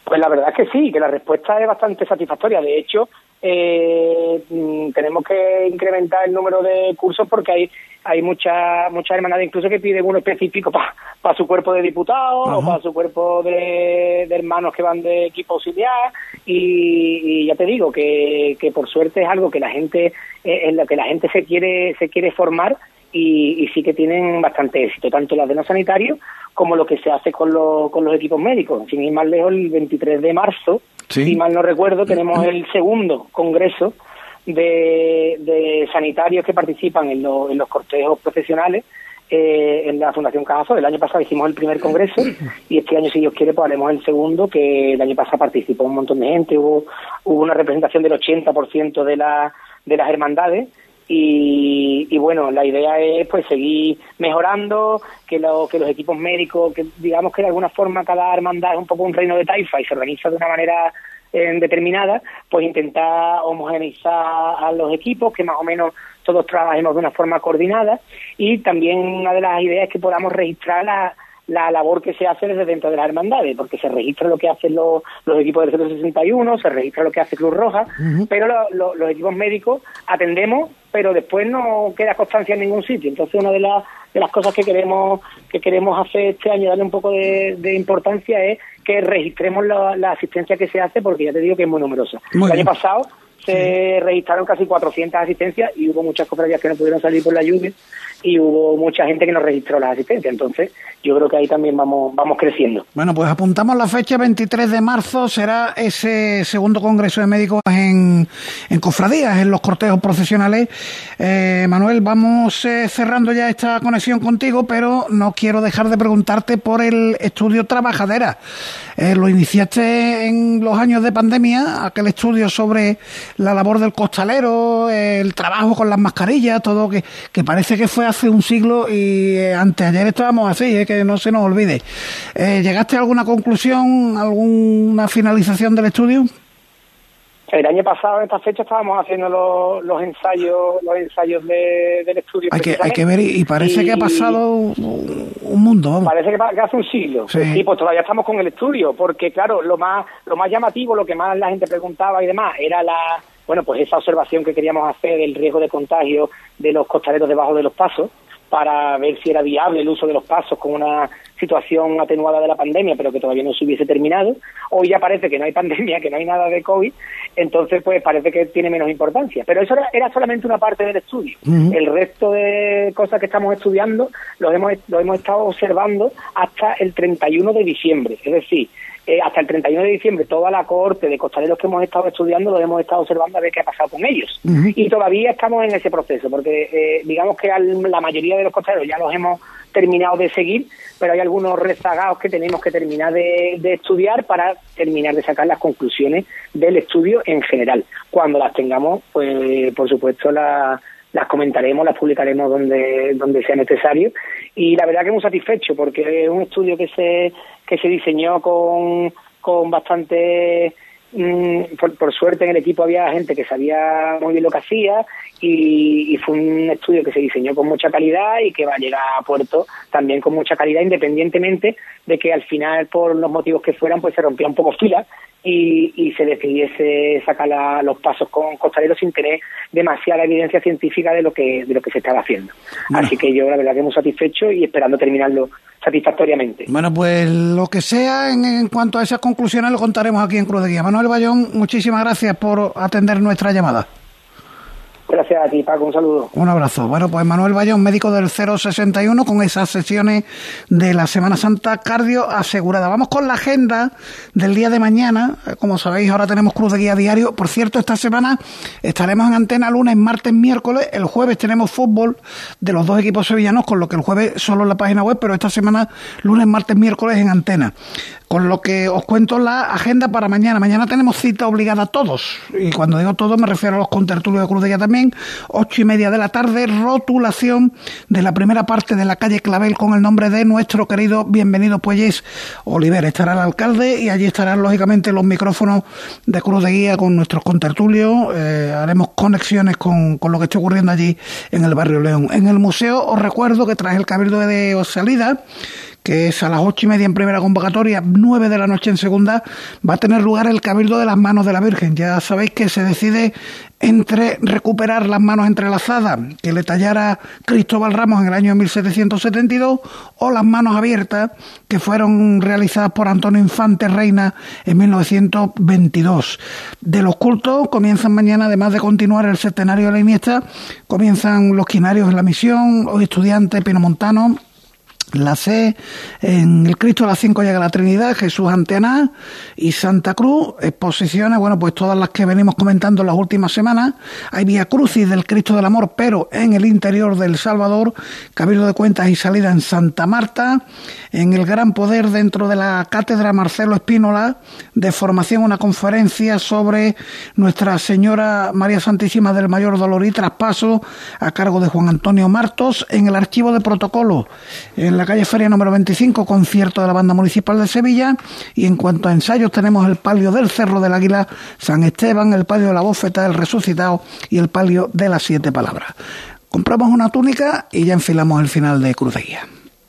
Pues la verdad es que sí, que la respuesta es bastante satisfactoria. De hecho, eh, mm, tenemos que incrementar el número de cursos porque hay hay muchas muchas hermandades incluso que piden uno específico para su cuerpo de diputados o para su cuerpo de, de hermanos que van de equipo auxiliar y, y ya te digo que, que por suerte es algo que la gente eh, en lo que la gente se quiere se quiere formar y, y sí que tienen bastante éxito, tanto las de no sanitario como lo que se hace con, los con los equipos médicos. Sin ir más lejos, el 23 de marzo, si mal no recuerdo, tenemos el segundo congreso de, de sanitarios que participan en, lo- en los cortejos profesionales eh, en la Fundación Cajasol. El año pasado hicimos el primer congreso y este año, si Dios quiere, pues haremos el segundo, que el año pasado participó un montón de gente, hubo, hubo una representación del 80% de, la, de las hermandades y, y, bueno, la idea es pues seguir mejorando, que, lo, que los equipos médicos, que digamos que de alguna forma cada hermandad es un poco un reino de taifa y se organiza de una manera eh, determinada, pues intentar homogeneizar a los equipos, que más o menos todos trabajemos de una forma coordinada. Y también una de las ideas es que podamos registrar la la labor que se hace desde dentro de las hermandades, porque se registra lo que hacen los, los equipos del 061, se registra lo que hace Cruz Roja, pero los equipos médicos atendemos, pero después no queda constancia en ningún sitio. Entonces, una de, las de las cosas que queremos que queremos hacer este año, darle un poco de, importancia, es que registremos la, asistencia que se hace, porque ya te digo que es muy numerosa. el año pasado se registraron casi 400 asistencias y hubo muchas cofradías que no pudieron salir por la lluvia y hubo mucha gente que nos registró las asistencias. Entonces, yo creo que ahí también vamos, vamos creciendo. Bueno, pues apuntamos la fecha 23 de marzo, será ese segundo Congreso de Médicos en, en Cofradías, en los cortejos profesionales. Eh, Manuel, vamos eh, cerrando ya esta conexión contigo, pero no quiero dejar de preguntarte por el estudio Trabajadera. Eh, lo iniciaste en los años de pandemia, aquel estudio sobre la labor del costalero, el trabajo con las mascarillas, todo que, que parece que fue hace un siglo y eh, anteayer estábamos así, eh, que no se nos olvide. Eh, ¿Llegaste a alguna conclusión, alguna finalización del estudio? El año pasado, en esta fecha, estábamos haciendo los, los ensayos los ensayos del estudio. Hay que, hay que ver, y parece que ha pasado un mundo. Parece que, hace un siglo. Sí. pues todavía estamos con el estudio, porque claro, lo más, lo más llamativo, lo que más la gente preguntaba y demás, era la, bueno, pues esa observación que queríamos hacer del riesgo de contagio de los costaleros debajo de los pasos para ver si era viable el uso de los pasos con una situación atenuada de la pandemia, pero que todavía no se hubiese terminado. Hoy ya parece que no hay [laughs] pandemia, que no hay nada de COVID, entonces pues parece que tiene menos importancia. Pero eso era, solamente una parte del estudio. El resto de cosas que estamos estudiando los hemos, lo hemos estado observando hasta el 31 de diciembre. Es decir, eh, hasta el 31 de diciembre toda la cohorte de costaleros que hemos estado estudiando lo hemos estado observando a ver qué ha pasado con ellos. Y todavía estamos en ese proceso, porque eh, digamos que la mayoría de los costaleros ya los hemos terminado de seguir, pero hay algunos rezagados que tenemos que terminar de, estudiar para terminar de sacar las conclusiones del estudio en general. Cuando las tengamos, pues por supuesto las las comentaremos, las publicaremos donde, donde sea necesario. Y la verdad que muy satisfecho porque es un estudio que se, que se diseñó con, con bastante mm, por, suerte en el equipo había gente que sabía muy bien lo que hacía y, fue un estudio que se diseñó con mucha calidad y que va a llegar a puerto también con mucha calidad independientemente de que al final por los motivos que fueran pues se rompía un poco fila y, se decidiese sacar los pasos con costaleros sin tener demasiada evidencia científica de lo que de lo que se estaba haciendo. Así que yo la verdad que muy satisfecho y esperando terminarlo satisfactoriamente. Bueno, pues lo que sea en, cuanto a esas conclusiones lo contaremos aquí en Cruz de Guía. Manuel Bayón, muchísimas gracias por atender nuestra llamada. Gracias a ti, Paco. Un saludo. Un abrazo. Bueno, pues Manuel Bayón, médico del 061, con esas sesiones de la Semana Santa cardio asegurada. Vamos con la agenda del día de mañana. Como sabéis, ahora tenemos Cruz de Guía Diario. Por cierto, esta semana estaremos en antena lunes, martes, miércoles. El jueves tenemos fútbol de los dos equipos sevillanos, con lo que el jueves solo en la página web, pero esta semana lunes, martes, miércoles en antena. Con lo que os cuento la agenda para mañana. Mañana tenemos cita obligada a todos. Y cuando digo todos me refiero a los contertulios de Cruz de Guía también. Ocho y media de la tarde, rotulación de la primera parte de la calle Clavel con el nombre de nuestro querido bienvenido Puelles Oliver. Estará el alcalde y allí estarán lógicamente los micrófonos de Cruz de Guía con nuestros contertulios. Eh, haremos conexiones con, con lo que está ocurriendo allí en el barrio León. En el museo os recuerdo que tras el cabildo de salida que es a las ocho y media en primera convocatoria, nueve de la noche en segunda, va a tener lugar el Cabildo de las Manos de la Virgen. Ya sabéis que se decide entre recuperar las manos entrelazadas que le tallara Cristóbal Ramos en el año 1772 o las manos abiertas que fueron realizadas por Antonio Infante Reina en 1922. De los cultos comienzan mañana, además de continuar el centenario de la Iniesta, comienzan los quinarios en la misión, los estudiantes pinomontanos La C, en el Cristo de las Cinco llega la Trinidad, Jesús Antena y Santa Cruz, exposiciones, bueno, pues todas las que venimos comentando en las últimas semanas. Hay Vía Crucis del Cristo del Amor, pero en el interior del Salvador, Cabildo de Cuentas y Salida en Santa Marta, en el Gran Poder dentro de la Cátedra Marcelo Espínola, de formación una conferencia sobre Nuestra Señora María Santísima del Mayor Dolor y Traspaso, a cargo de Juan Antonio Martos, en el Archivo de Protocolo, la calle Feria número 25, concierto de la Banda Municipal de Sevilla. Y en cuanto a ensayos, tenemos el palio del Cerro del Águila, San Esteban, el palio de la Bófeta del Resucitado y el palio de las Siete Palabras. Compramos una túnica y ya enfilamos el final de Cruz.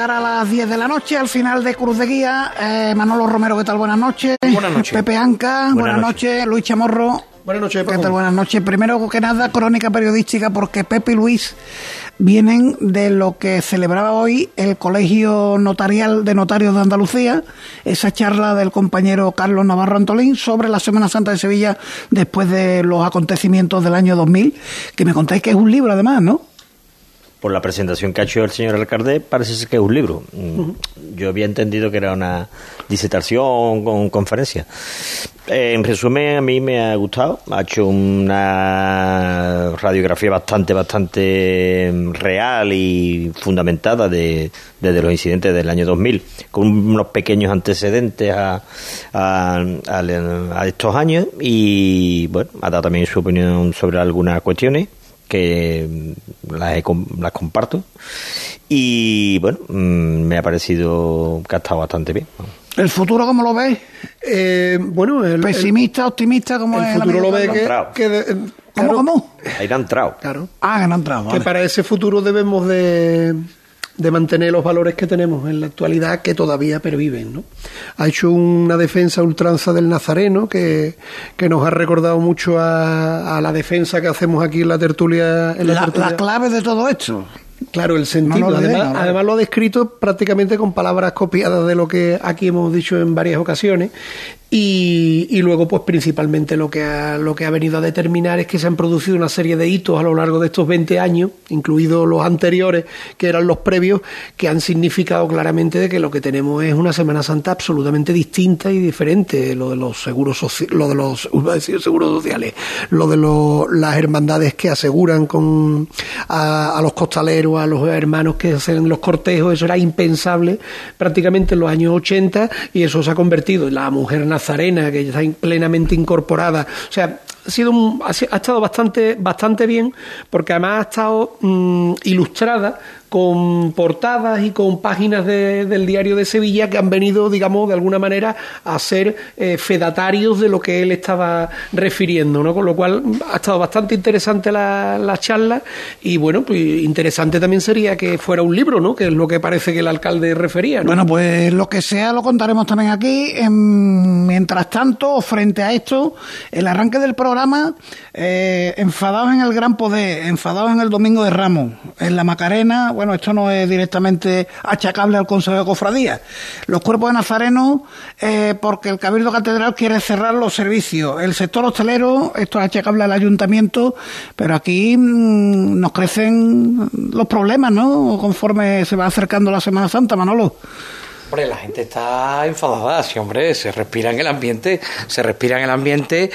Llegar a las 10 de la noche, al final de Cruz de Guía. Eh, Manolo Romero, ¿qué tal? Buenas noches. Buenas noches. Pepe Anca, buenas, noches. Luis Chamorro. Buenas noches, ¿Qué Paco. tal? Buenas noches. Primero que nada, crónica periodística, porque Pepe y Luis vienen de lo que celebraba hoy el Colegio Notarial de Notarios de Andalucía, esa charla del compañero Carlos Navarro Antolín sobre la Semana Santa de Sevilla después de los acontecimientos del año 2000, que me contáis que es un libro además, ¿no? Por la presentación que ha hecho el señor alcalde, parece ser que es un libro. Mm, Yo había entendido que era una disertación con conferencia. Eh, en resumen, a mí me ha gustado. Ha hecho una radiografía bastante, bastante mm, real y fundamentada de, desde los incidentes del año 2000, con unos pequeños antecedentes a, a, a- a estos años y, bueno, ha dado también su opinión sobre algunas cuestiones que mm, las, he las comparto y bueno mm, me ha parecido que ha estado bastante bien ¿El futuro cómo lo ves? Eh, bueno, el, ¿Pesimista, optimista? como el futuro lo ve que, que de- eh, ¿Cómo, cómo? ahí han entrado Claro. Ah, que no ha entrado, que para ese futuro debemos de, de mantener los valores que tenemos en la actualidad que todavía perviven. ¿no? Ha hecho una defensa ultranza del Nazareno que, que nos ha recordado mucho a, a la defensa que hacemos aquí en la tertulia. En la, La, tertulia. la clave de todo esto. Claro, el sentido. No lo olvidéis, además, no, vale. además lo ha descrito prácticamente con palabras copiadas de lo que aquí hemos dicho en varias ocasiones. Y, y luego, pues principalmente lo que, ha, lo que ha venido a determinar es que se han producido una serie de hitos a lo largo de estos 20 años, incluidos los anteriores, que eran los previos, que han significado claramente de que lo que tenemos es una Semana Santa absolutamente distinta y diferente. Lo de los seguros lo de los [laughs] a seguros sociales, lo de los- las hermandades que aseguran con a, a los costaleros, a los hermanos que hacen los cortejos, eso era impensable prácticamente en los años 80 y eso se ha convertido en la mujer nazarena que ya está plenamente incorporada. O sea, ha sido un- ha, ha estado bastante bastante bien porque además ha estado mm, ilustrada con portadas y con páginas de- del diario de Sevilla que han venido, digamos, de alguna manera a ser eh, fedatarios de lo que él estaba refiriendo, ¿no? Con lo cual ha estado bastante interesante la, la charla y bueno, pues interesante también sería que fuera un libro, ¿no? Que es lo que parece que el alcalde refería, ¿no? Bueno, pues lo que sea lo contaremos también aquí. En- mientras tanto, frente a esto, el arranque del programa, eh, enfadados en el Gran Poder, enfadados en el Domingo de Ramos, en la Macarena, bueno, esto no es directamente achacable al Consejo de Cofradía. Los cuerpos de Nazareno, eh, porque el Cabildo Catedral quiere cerrar los servicios. El sector hostelero, esto es achacable al ayuntamiento, pero aquí mm, nos crecen los problemas, ¿no? Conforme se va acercando la Semana Santa, Manolo. Hombre, la gente está enfadada, sí, hombre, se respira en el ambiente, se respira en el ambiente,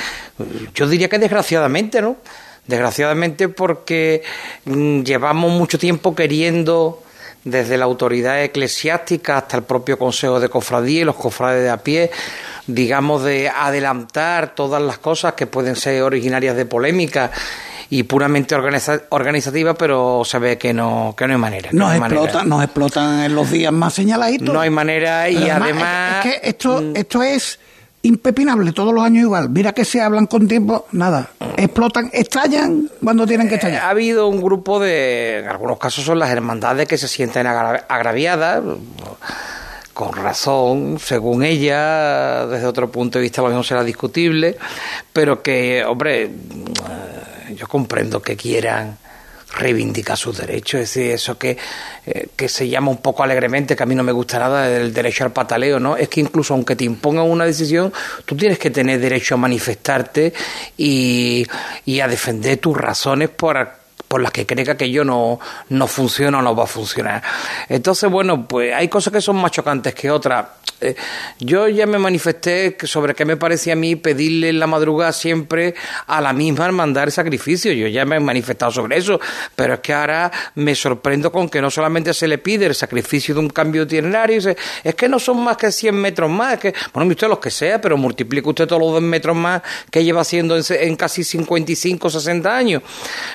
yo diría que desgraciadamente, ¿no? Desgraciadamente porque mm, llevamos mucho tiempo queriendo, desde la autoridad eclesiástica hasta el propio Consejo de Cofradía y los cofrades de a pie, digamos, de adelantar todas las cosas que pueden ser originarias de polémica y puramente organiza- organizativa, pero se ve que no, que no hay manera. no Nos hay manera. explotan, nos explotan en los días más señaladitos. No hay manera y además- Es, es que esto, esto es impepinable, todos los años igual. Mira que se hablan con tiempo, nada. Explotan, estallan cuando tienen que estallar. Ha habido un grupo de, en algunos casos son las hermandades que se sienten agra- agraviadas, con razón, según ella, desde otro punto de vista lo mismo será discutible, pero que, hombre, eh, yo comprendo que quieran reivindicar sus derechos, es decir, eso que, eh, que se llama un poco alegremente, que a mí no me gusta nada, del derecho al pataleo, ¿no? Es que incluso aunque te impongan una decisión, tú tienes que tener derecho a manifestarte y, y a defender tus razones por por las que cree que aquello no, no funciona o no va a funcionar. Entonces, bueno, pues hay cosas que son más chocantes que otras. Eh, yo ya me manifesté sobre qué me parecía a mí pedirle en la madrugada siempre a la misma hermandad el sacrificio. Yo ya me he manifestado sobre eso, pero es que ahora me sorprendo con que no solamente se le pide el sacrificio de un cambio itinerario, es que no son más que 100 metros más, es que, bueno, usted los que sea, pero multiplique usted todos los 2 metros más que lleva haciendo en, en casi 55, 60 años.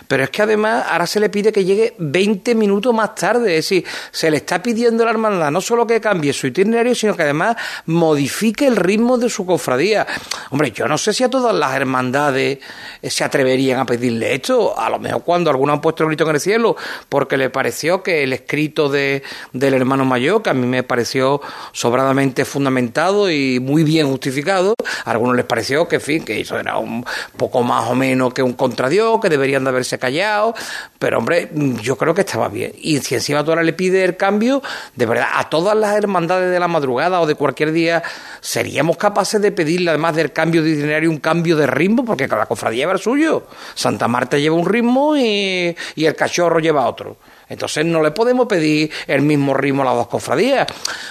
Pero es que además ahora se le pide que llegue 20 minutos más tarde, es decir, se le está pidiendo a la hermandad no solo que cambie su itinerario, sino que además modifique el ritmo de su cofradía. Hombre, yo no sé si a todas las hermandades eh, se atreverían a pedirle esto, a lo mejor cuando algunos han puesto el grito en el cielo, porque le pareció que el escrito de, del hermano mayor, que a mí me pareció sobradamente fundamentado y muy bien justificado, a algunos les pareció que, fin, que eso era un poco más o menos que un contradios, que deberían de haberse callado, pero hombre, yo creo que estaba bien. Y si encima tú ahora le pides el cambio, de verdad, a todas las hermandades de la madrugada o de cualquier día, seríamos capaces de pedirle, además del cambio de itinerario, un cambio de ritmo, porque cada cofradía lleva el suyo. Santa Marta lleva un ritmo y, y el cachorro lleva otro. Entonces no le podemos pedir el mismo ritmo a las dos cofradías.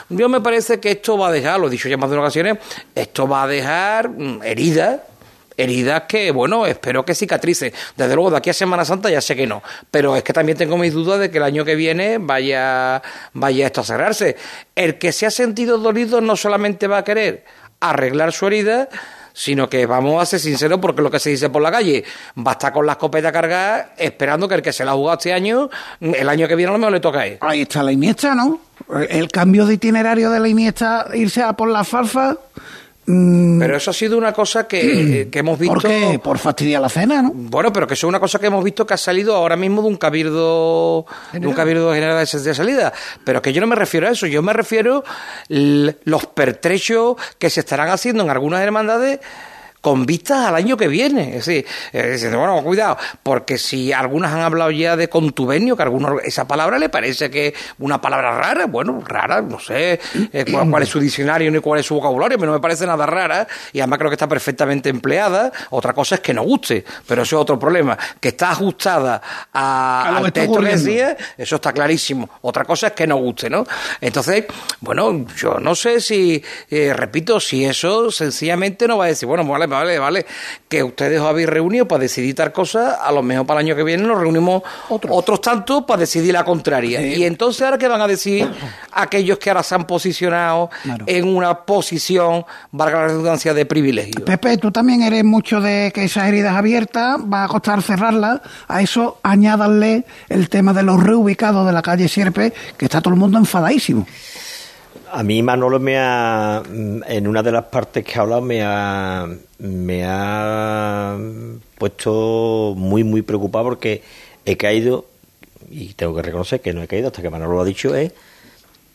Yo me parece que esto va a dejar, lo he dicho ya más de ocasiones, esto va a dejar mm, heridas heridas que, bueno, espero que cicatricen. Desde luego, de aquí a Semana Santa ya sé que no. Pero es que también tengo mis dudas de que el año que viene vaya, vaya esto a cerrarse. El que se ha sentido dolido no solamente va a querer arreglar su herida, sino que vamos a ser sinceros porque lo que se dice por la calle va a estar con la escopeta cargada esperando que el que se la ha jugado este año, el año que viene a lo mejor le toca a él. Ahí está la Iniesta, ¿no? El cambio de itinerario de la Iniesta, irse a por la falfa. Mm, Pero eso ha sido una cosa que, [clears throat] que hemos visto. ¿Por qué? Por fastidiar la cena, ¿no? Bueno, pero que eso es una cosa que hemos visto que ha salido ahora mismo de un cabildo, de un cabildo general de, salida. Pero que yo no me refiero a eso, yo me refiero los pertrechos que se estarán haciendo en algunas hermandades con vistas al año que viene. Es decir, eh, bueno, cuidado, porque si algunas han hablado ya de contubernio, que a algunos esa palabra le parece que una palabra rara, bueno, rara, no sé eh, cuál, cuál es su diccionario ni cuál es su vocabulario, pero no me parece nada rara y además creo que está perfectamente empleada. Otra cosa es que no guste, pero eso es otro problema. Que está ajustada a, al texto que decía, eso está clarísimo. Otra cosa es que no guste, ¿no? Entonces, bueno, yo no sé si, eh, repito, si eso sencillamente no va a decir, bueno, vale, vale, vale, que ustedes os habéis reunido para decidir tal cosa, a lo mejor para el año que viene nos reunimos otros, tantos para decidir la contraria. Y entonces, ¿ahora qué van a decir aquellos que ahora se han posicionado en una posición, valga la redundancia, de privilegio? Pepe, tú también eres mucho de que esas heridas abiertas va a costar cerrarlas. A eso añádanle el tema de los reubicados de la calle Sierpe, que está todo el mundo enfadadísimo. A mí Manolo me ha, mm, en una de las partes que ha hablado, me ha, me ha puesto muy, muy preocupado porque he caído, y tengo que reconocer que no he caído hasta que Manolo lo ha dicho, es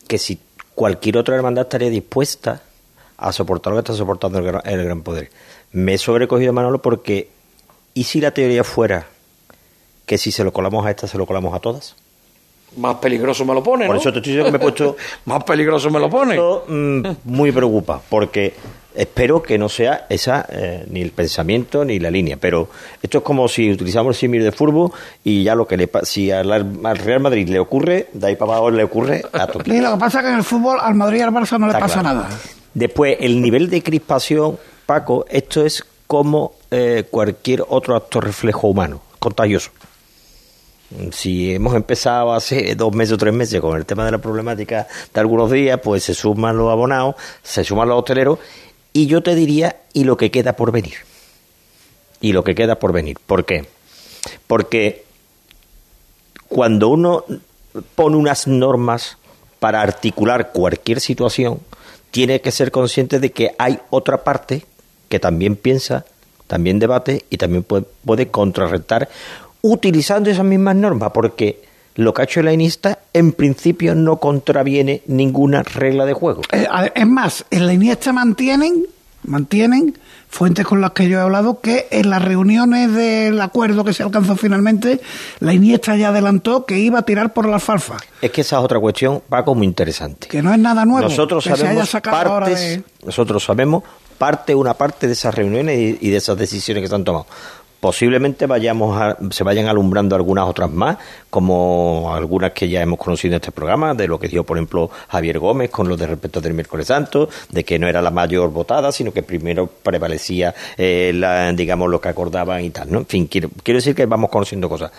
que si cualquier otra hermandad estaría dispuesta a soportar lo que está soportando el gran, poder. Me he sobrecogido Manolo porque, ¿y si la teoría fuera que si se lo colamos a esta, se lo colamos a todas? Más peligroso me lo pone, Por ¿no? eso te estoy diciendo que me he puesto [laughs] Más peligroso me lo pone. Esto, mm, muy preocupa, porque espero que no sea esa eh, ni el pensamiento ni la línea. Pero esto es como si utilizamos el símil de fútbol y ya lo que le pa- si al, al Real Madrid le ocurre, de ahí para abajo le ocurre a todo. Y lo que pasa es que en el fútbol al Madrid y al Barça no le pasa claro. nada. Después, el nivel de crispación, Paco, esto es como eh, cualquier otro acto reflejo humano, contagioso. Si hemos empezado hace dos meses o tres meses con el tema de la problemática de algunos días, pues se suman los abonados, se suman los hosteleros, y yo te diría, y lo que queda por venir. Y lo que queda por venir. ¿Por qué? Porque cuando uno pone unas normas para articular cualquier situación, tiene que ser consciente de que hay otra parte que también piensa, también debate y también puede, puede contrarrestar utilizando esas mismas normas, porque lo que ha hecho el Iniesta en principio no contraviene ninguna regla de juego. Eh, es más, en la Iniesta mantienen, mantienen fuentes con las que yo he hablado que en las reuniones del acuerdo que se alcanzó finalmente, la Iniesta ya adelantó que iba a tirar por la alfalfa. Es que esa es otra cuestión, Paco, muy interesante. Que no es nada nuevo. Nosotros que se haya sabemos partes, de- nosotros sabemos parte, una parte de esas reuniones y, y de esas decisiones que se han tomado. Posiblemente vayamos a- se vayan alumbrando algunas otras más, como algunas que ya hemos conocido en este programa, de lo que dijo, por ejemplo, Javier Gómez con lo de respecto del miércoles santo, de que no era la mayor votada, sino que primero prevalecía, eh, la, digamos, lo que acordaban y tal, ¿no? En fin, quiero, quiero decir que vamos conociendo cosas.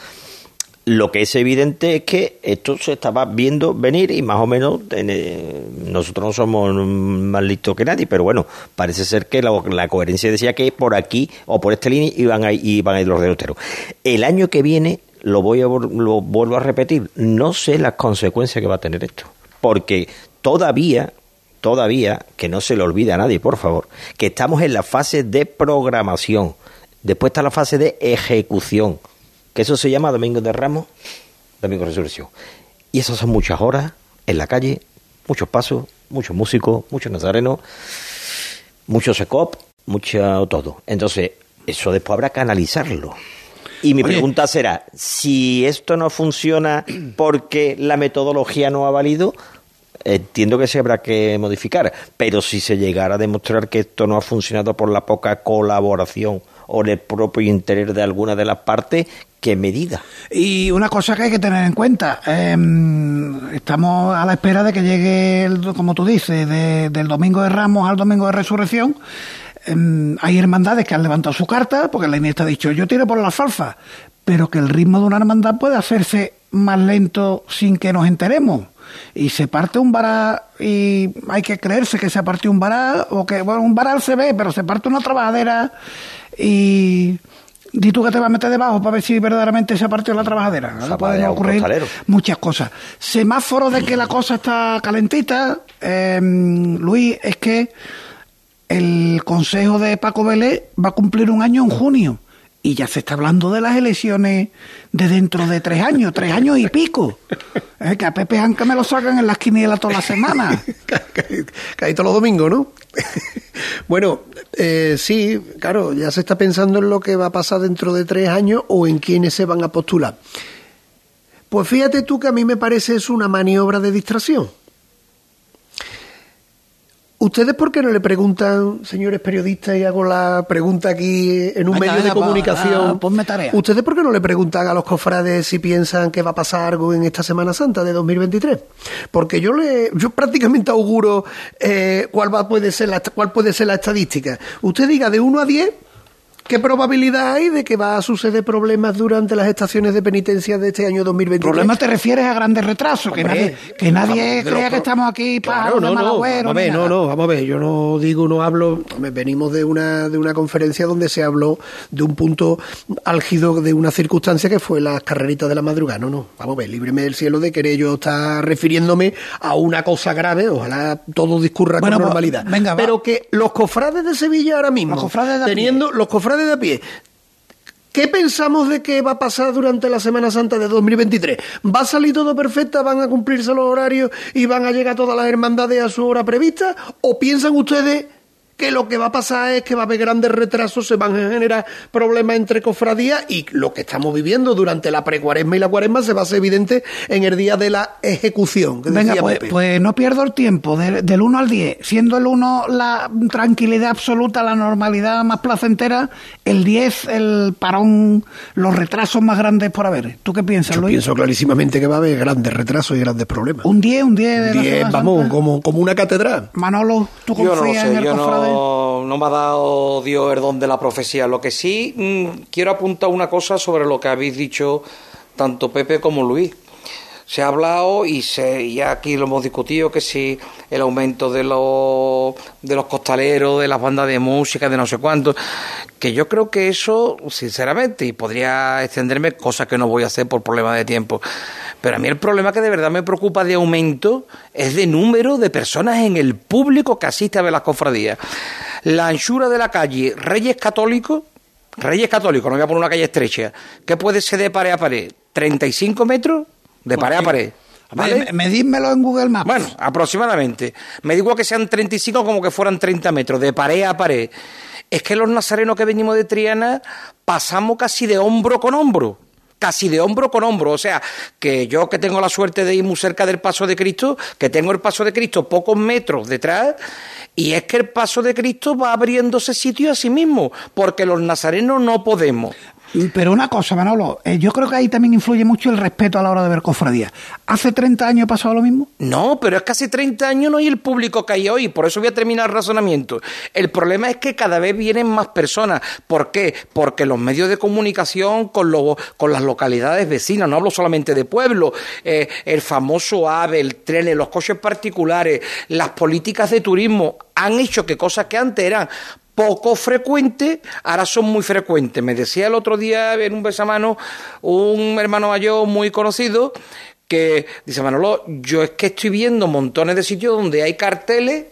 Lo que es evidente es que esto se estaba viendo venir y más o menos eh, nosotros no somos más listos que nadie, pero bueno, parece ser que la, coherencia decía que por aquí o por esta línea iban a, iban a ir los derroteros. El año que viene, lo, voy a, lo vuelvo a repetir, no sé las consecuencias que va a tener esto, porque todavía todavía, que no se le olvide a nadie, por favor, que estamos en la fase de programación. Después está la fase de ejecución, que eso se llama Domingo de Ramos, Domingo de Resurrección. Y esas son muchas horas en la calle, muchos pasos, muchos músicos, muchos nazarenos, muchos secop, mucho todo. Entonces, eso después habrá que analizarlo. Y mi Oye. pregunta será, si esto no funciona [clears throat] porque la metodología no ha valido, entiendo que se habrá que modificar, pero si se llegara a demostrar que esto no ha funcionado por la poca colaboración o el propio interés de alguna de las partes, ¿qué medida? Y una cosa que hay que tener en cuenta, eh, estamos a la espera de que llegue, como tú dices, de- del domingo de Ramos al domingo de Resurrección. Eh, hay hermandades que han levantado su carta, porque la Iniesta ha dicho, yo tiro por la alfalfa, pero que el ritmo de una hermandad puede hacerse más lento sin que nos enteremos. Y se parte un vará y hay que creerse que se partió un vará, o que, bueno, un varal se ve, pero se parte una trabajadera y... Di tú que te vas a meter debajo para ver si verdaderamente se ha partido la trabajadera. Ahora pueden ocurrir costalero. muchas cosas. Semáforo de que la cosa está calentita, eh, Luis, es que el Consejo de Paco Vélez va a cumplir un año en junio y ya se está hablando de las elecciones de dentro de tres años, tres años y pico. Eh, que a Pepe Anca me lo sacan en las quinielas toda la semana. [laughs] Caí todos los domingos, ¿no? [laughs] bueno, eh, sí, claro, ya se está pensando en lo que va a pasar dentro de tres años o en quiénes se van a postular. Pues fíjate tú que a mí me parece es una maniobra de distracción. ¿Ustedes por qué no le preguntan, señores periodistas, y hago la pregunta aquí en un Venga, medio de venga, pa- comunicación? ah, ponme tarea. ¿Ustedes por qué no le preguntan a los cofrades si piensan que va a pasar algo en esta Semana Santa de 2023? Porque yo le, yo prácticamente auguro eh, cuál va puede ser la cuál puede ser la estadística. Usted diga de 1 a 10 ¿Qué probabilidad hay de que va a suceder problemas durante las estaciones de penitencia de este año 2023? ¿Problema te refieres a grandes retrasos? Que nadie, que nadie vamos, crea que estamos aquí para Claro, no, no, vamos a ver, no, no, vamos a ver, yo no digo, no hablo, hombre, venimos de una, de una conferencia donde se habló de un punto álgido de una circunstancia que fue las carreritas de la madrugada, no, no, vamos a ver, líbreme del cielo de querer yo estar refiriéndome a una cosa grave, ojalá todo discurra Bueno, con pues, normalidad, venga, va. pero que los cofrades de Sevilla ahora mismo, Los teniendo, los cofrades de a pie, ¿Qué pensamos de que va a pasar durante la Semana Santa de 2023? ¿Va a salir todo perfecto? ¿Van a cumplirse los horarios y van a llegar todas las hermandades a su hora prevista? ¿O piensan ustedes que lo que va a pasar es que va a haber grandes retrasos, se van a generar problemas entre cofradías y lo que estamos viviendo durante la precuaresma y la cuaresma se va a hacer evidente en el día de la ejecución? que Venga, pues, pues no pierdo el tiempo. De- del 1 al 10, siendo el 1 la tranquilidad absoluta, la normalidad más placentera, el 10 el parón, los retrasos más grandes por haber. ¿Tú qué piensas, Yo Luis? pienso clarísimamente que va a haber grandes retrasos y grandes problemas. Un 10, un 10 de la Diez, Semana vamos, Santa. como, como una catedral. Manolo, ¿tú Yo no confías en el cofrade? no, no me ha dado Dios el don de la profecía. Lo que sí mm, quiero apuntar una cosa sobre lo que habéis dicho tanto Pepe como Luis. Se ha hablado y, se, y aquí lo hemos discutido que si el aumento de los, de los costaleros, de las bandas de música, de no sé cuánto, que yo creo que eso, sinceramente, y podría extenderme, cosa que no voy a hacer por problemas de tiempo, Pero a mí el problema que de verdad me preocupa de aumento es de número de personas en el público que asiste a ver las cofradías. La anchura de la calle Reyes Católicos, Reyes Católicos, no voy a poner una calle estrecha, ¿qué puede ser de pared a pared? ¿35 metros? De pared a pared. ¿Vale? Me- Medídmelo en Google Maps. Bueno, aproximadamente. Me digo que sean 35 como que fueran 30 metros, de pared a pared. Es que los nazarenos que venimos de Triana pasamos casi de hombro con hombro. Casi de hombro con hombro. O sea, que yo que tengo la suerte de ir muy cerca del paso de Cristo, que tengo el paso de Cristo pocos metros detrás, y es que el paso de Cristo va abriéndose sitio a sí mismo, porque los nazarenos no podemos. Pero una cosa, Manolo, eh, yo creo que ahí también influye mucho el respeto a la hora de ver cofradías. ¿Hace 30 años pasaba lo mismo? No, pero es que hace 30 años no hay el público que hay hoy, por eso voy a terminar el razonamiento. El problema es que cada vez vienen más personas. ¿Por qué? Porque los medios de comunicación con, lo- con las localidades vecinas, no hablo solamente de pueblos, eh, el famoso AVE, el tren, los coches particulares, las políticas de turismo han hecho que cosas que antes eran poco frecuentes, ahora son muy frecuentes. Me decía el otro día en un besamano un hermano mayor muy conocido que dice Manolo, yo es que estoy viendo montones de sitios donde hay carteles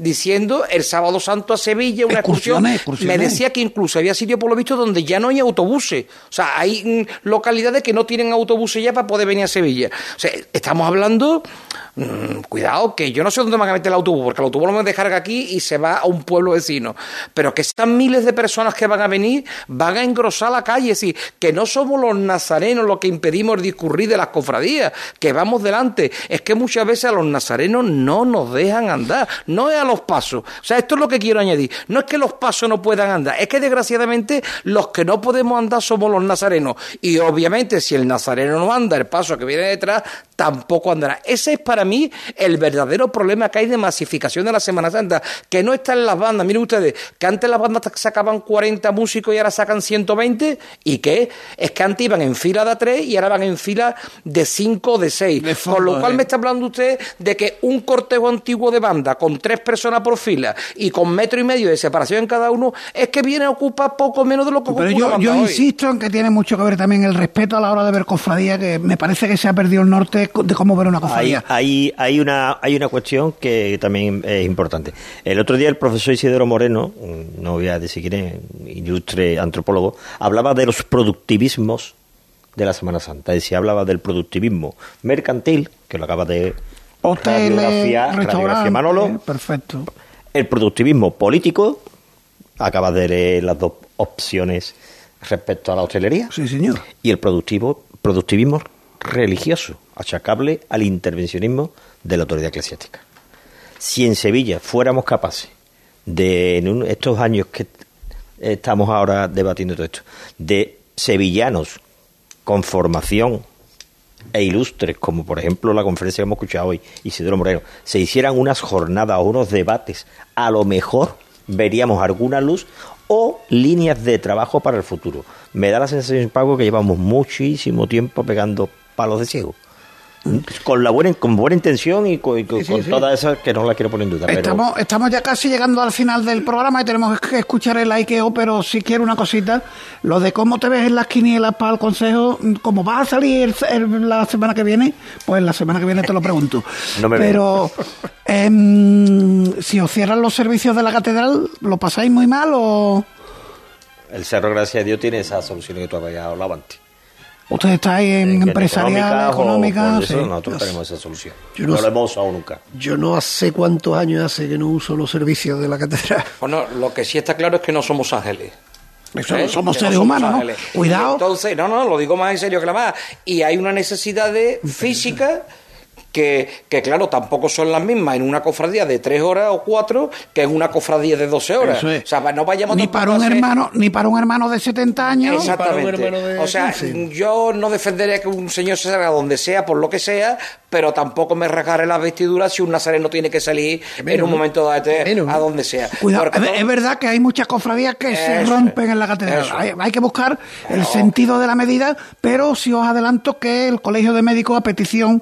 diciendo el sábado santo a Sevilla una excursión. Excursiones. Me decía que incluso había sitios por lo visto donde ya no hay autobuses. O sea, hay mm, localidades que no tienen autobuses ya para poder venir a Sevilla. O sea, estamos hablando, mm, cuidado, que yo no sé dónde van a meter el autobús, porque el autobús lo van a dejar aquí y se va a un pueblo vecino. Pero que estas miles de personas que van a venir van a engrosar la calle. Es decir, que no somos los nazarenos los que impedimos el discurrir de las cofradías, que vamos delante. Es que muchas veces a los nazarenos no nos dejan andar. No es a los pasos. O sea, esto es lo que quiero añadir. No es que los pasos no puedan andar, es que desgraciadamente los que no podemos andar somos los nazarenos. Y obviamente si el nazareno no anda, el paso que viene detrás tampoco andará. Ese es para mí el verdadero problema que hay de masificación de la Semana Santa, que no está en las bandas. Miren ustedes, que antes las bandas sacaban 40 músicos y ahora sacan 120. ¿Y qué? Es que antes iban en fila de 3 y ahora van en fila de 5 o de 6. Con lo cual eh. me está hablando usted de que un cortejo antiguo de banda con tres personas por fila y con metro y medio de separación en cada uno es que viene a ocupar poco menos de lo que Pero yo, banda yo hoy. insisto en que tiene mucho que ver también el respeto a la hora de ver cofradía, que me parece que se ha perdido el norte de cómo ver una cofradía. Hay, hay, una, hay una cuestión que también es importante. El otro día el profesor Isidoro Moreno, no voy a decir quién es, ilustre antropólogo, hablaba de los productivismos de la Semana Santa. Es decir, hablaba del productivismo mercantil, que lo acaba de Hoteles, radiografía, radiografía Manolo, perfecto. el productivismo político, acaba de leer las dos opciones respecto a la hostelería. Sí, señor. Y el productivo, productivismo religioso, achacable al intervencionismo de la autoridad eclesiástica. Si en Sevilla fuéramos capaces de, en un- estos años que estamos ahora debatiendo todo esto, de sevillanos con formación e ilustres, como por ejemplo la conferencia que hemos escuchado hoy, Isidoro Moreno, se hicieran unas jornadas o unos debates, a lo mejor veríamos alguna luz o líneas de trabajo para el futuro. Me da la sensación, Paco, que llevamos muchísimo tiempo pegando palos de ciego. Con la buena, con buena intención y con, y con- Sí, sí, con sí. todas esas que no las quiero poner en duda. pero- Estamos, estamos ya casi llegando al final del programa y tenemos que escuchar el IKEO, pero si quiero una cosita, lo de cómo te ves en las quinielas para el consejo, como vas a salir el- el- la semana que viene, pues la semana que viene te lo pregunto. [laughs] No me pero em, si os cierran los servicios de la catedral, ¿lo pasáis muy mal o El Cerro, gracias a Dios, tiene esa solución que tú habías hablado antes. Ustedes estáis en, empresarial, o económica? eso sí. nosotros tenemos esa solución. Yo no, no lo hemos usado nunca. Yo no sé cuántos años hace que no uso los servicios de la catedral. [laughs] Bueno, lo que sí está claro es que no somos ángeles. Eso, ¿Eh? somos no seres humanos. Cuidado. Y Entonces, no, no, lo digo más en serio que la más. Y hay una necesidad de [laughs] física que, que, claro, tampoco son las mismas en una cofradía de tres horas o cuatro que en una cofradía de 12 horas. Es. O sea, no vayamos Ni para un hermano, ni para un hermano de 70 años. Exactamente. O sea, yo no defenderé que un señor se salga donde sea, por lo que sea, pero tampoco me rasgaré las vestiduras si un nazareno tiene que salir en un momento dado este, a donde sea. Cuidado, Porque es, todo- es verdad que hay muchas cofradías que se rompen en la catedral. Hay, hay que buscar el sentido de la medida, pero si os adelanto que el Colegio de Médicos, a petición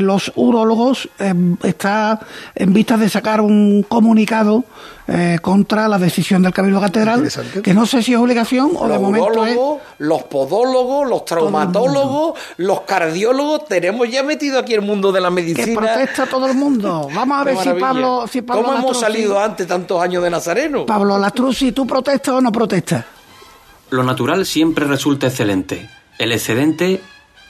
los urólogos eh, está en vistas de sacar un comunicado eh, contra la decisión del Cabildo Catedral, que no sé si es obligación o de los momento es... los podólogos, los traumatólogos, los cardiólogos, tenemos ya metido aquí el mundo de la medicina. Que protesta todo el mundo. Vamos a ver si. Pablo, si Pablo ¿Cómo hemos salido antes tantos años de Nazareno? Pablo Lastrucci, ¿tú protestas o no protestas? Lo natural siempre resulta excelente. El excedente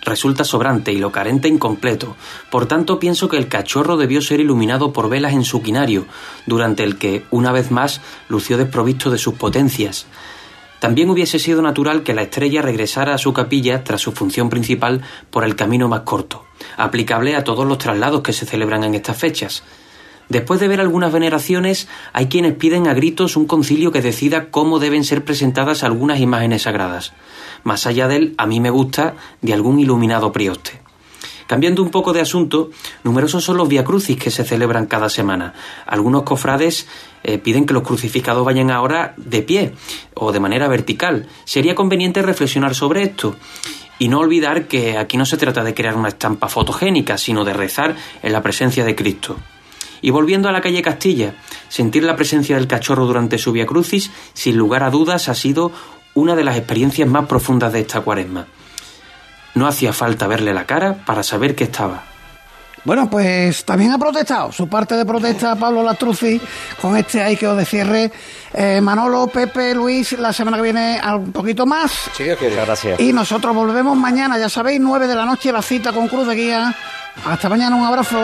resulta sobrante y lo carente incompleto. Por tanto, pienso que el cachorro debió ser iluminado por velas en su quinario, durante el que, una vez más, lució desprovisto de sus potencias. También hubiese sido natural que la estrella regresara a su capilla tras su función principal por el camino más corto, aplicable a todos los traslados que se celebran en estas fechas. Después de ver algunas veneraciones, hay quienes piden a gritos un concilio que decida cómo deben ser presentadas algunas imágenes sagradas. Más allá del a mí me gusta de algún iluminado prioste. Cambiando un poco de asunto, numerosos son los viacrucis que se celebran cada semana. Algunos cofrades eh, piden que los crucificados vayan ahora de pie o de manera vertical. Sería conveniente reflexionar sobre esto. Y no olvidar que aquí no se trata de crear una estampa fotogénica, sino de rezar en la presencia de Cristo. Y volviendo a la calle Castilla, sentir la presencia del cachorro durante su Via Crucis, sin lugar a dudas, ha sido una de las experiencias más profundas de esta cuaresma. No hacía falta verle la cara para saber que estaba. Bueno, pues también ha protestado su parte de protesta Pablo Lastruzzi con este hay que os de cierre. Eh, Manolo, Pepe, Luis, la semana que viene un poquito más. Muchas gracias. Y nosotros volvemos mañana, ya sabéis, 9 de la noche, la cita con Cruz de Guía. Hasta mañana, un abrazo.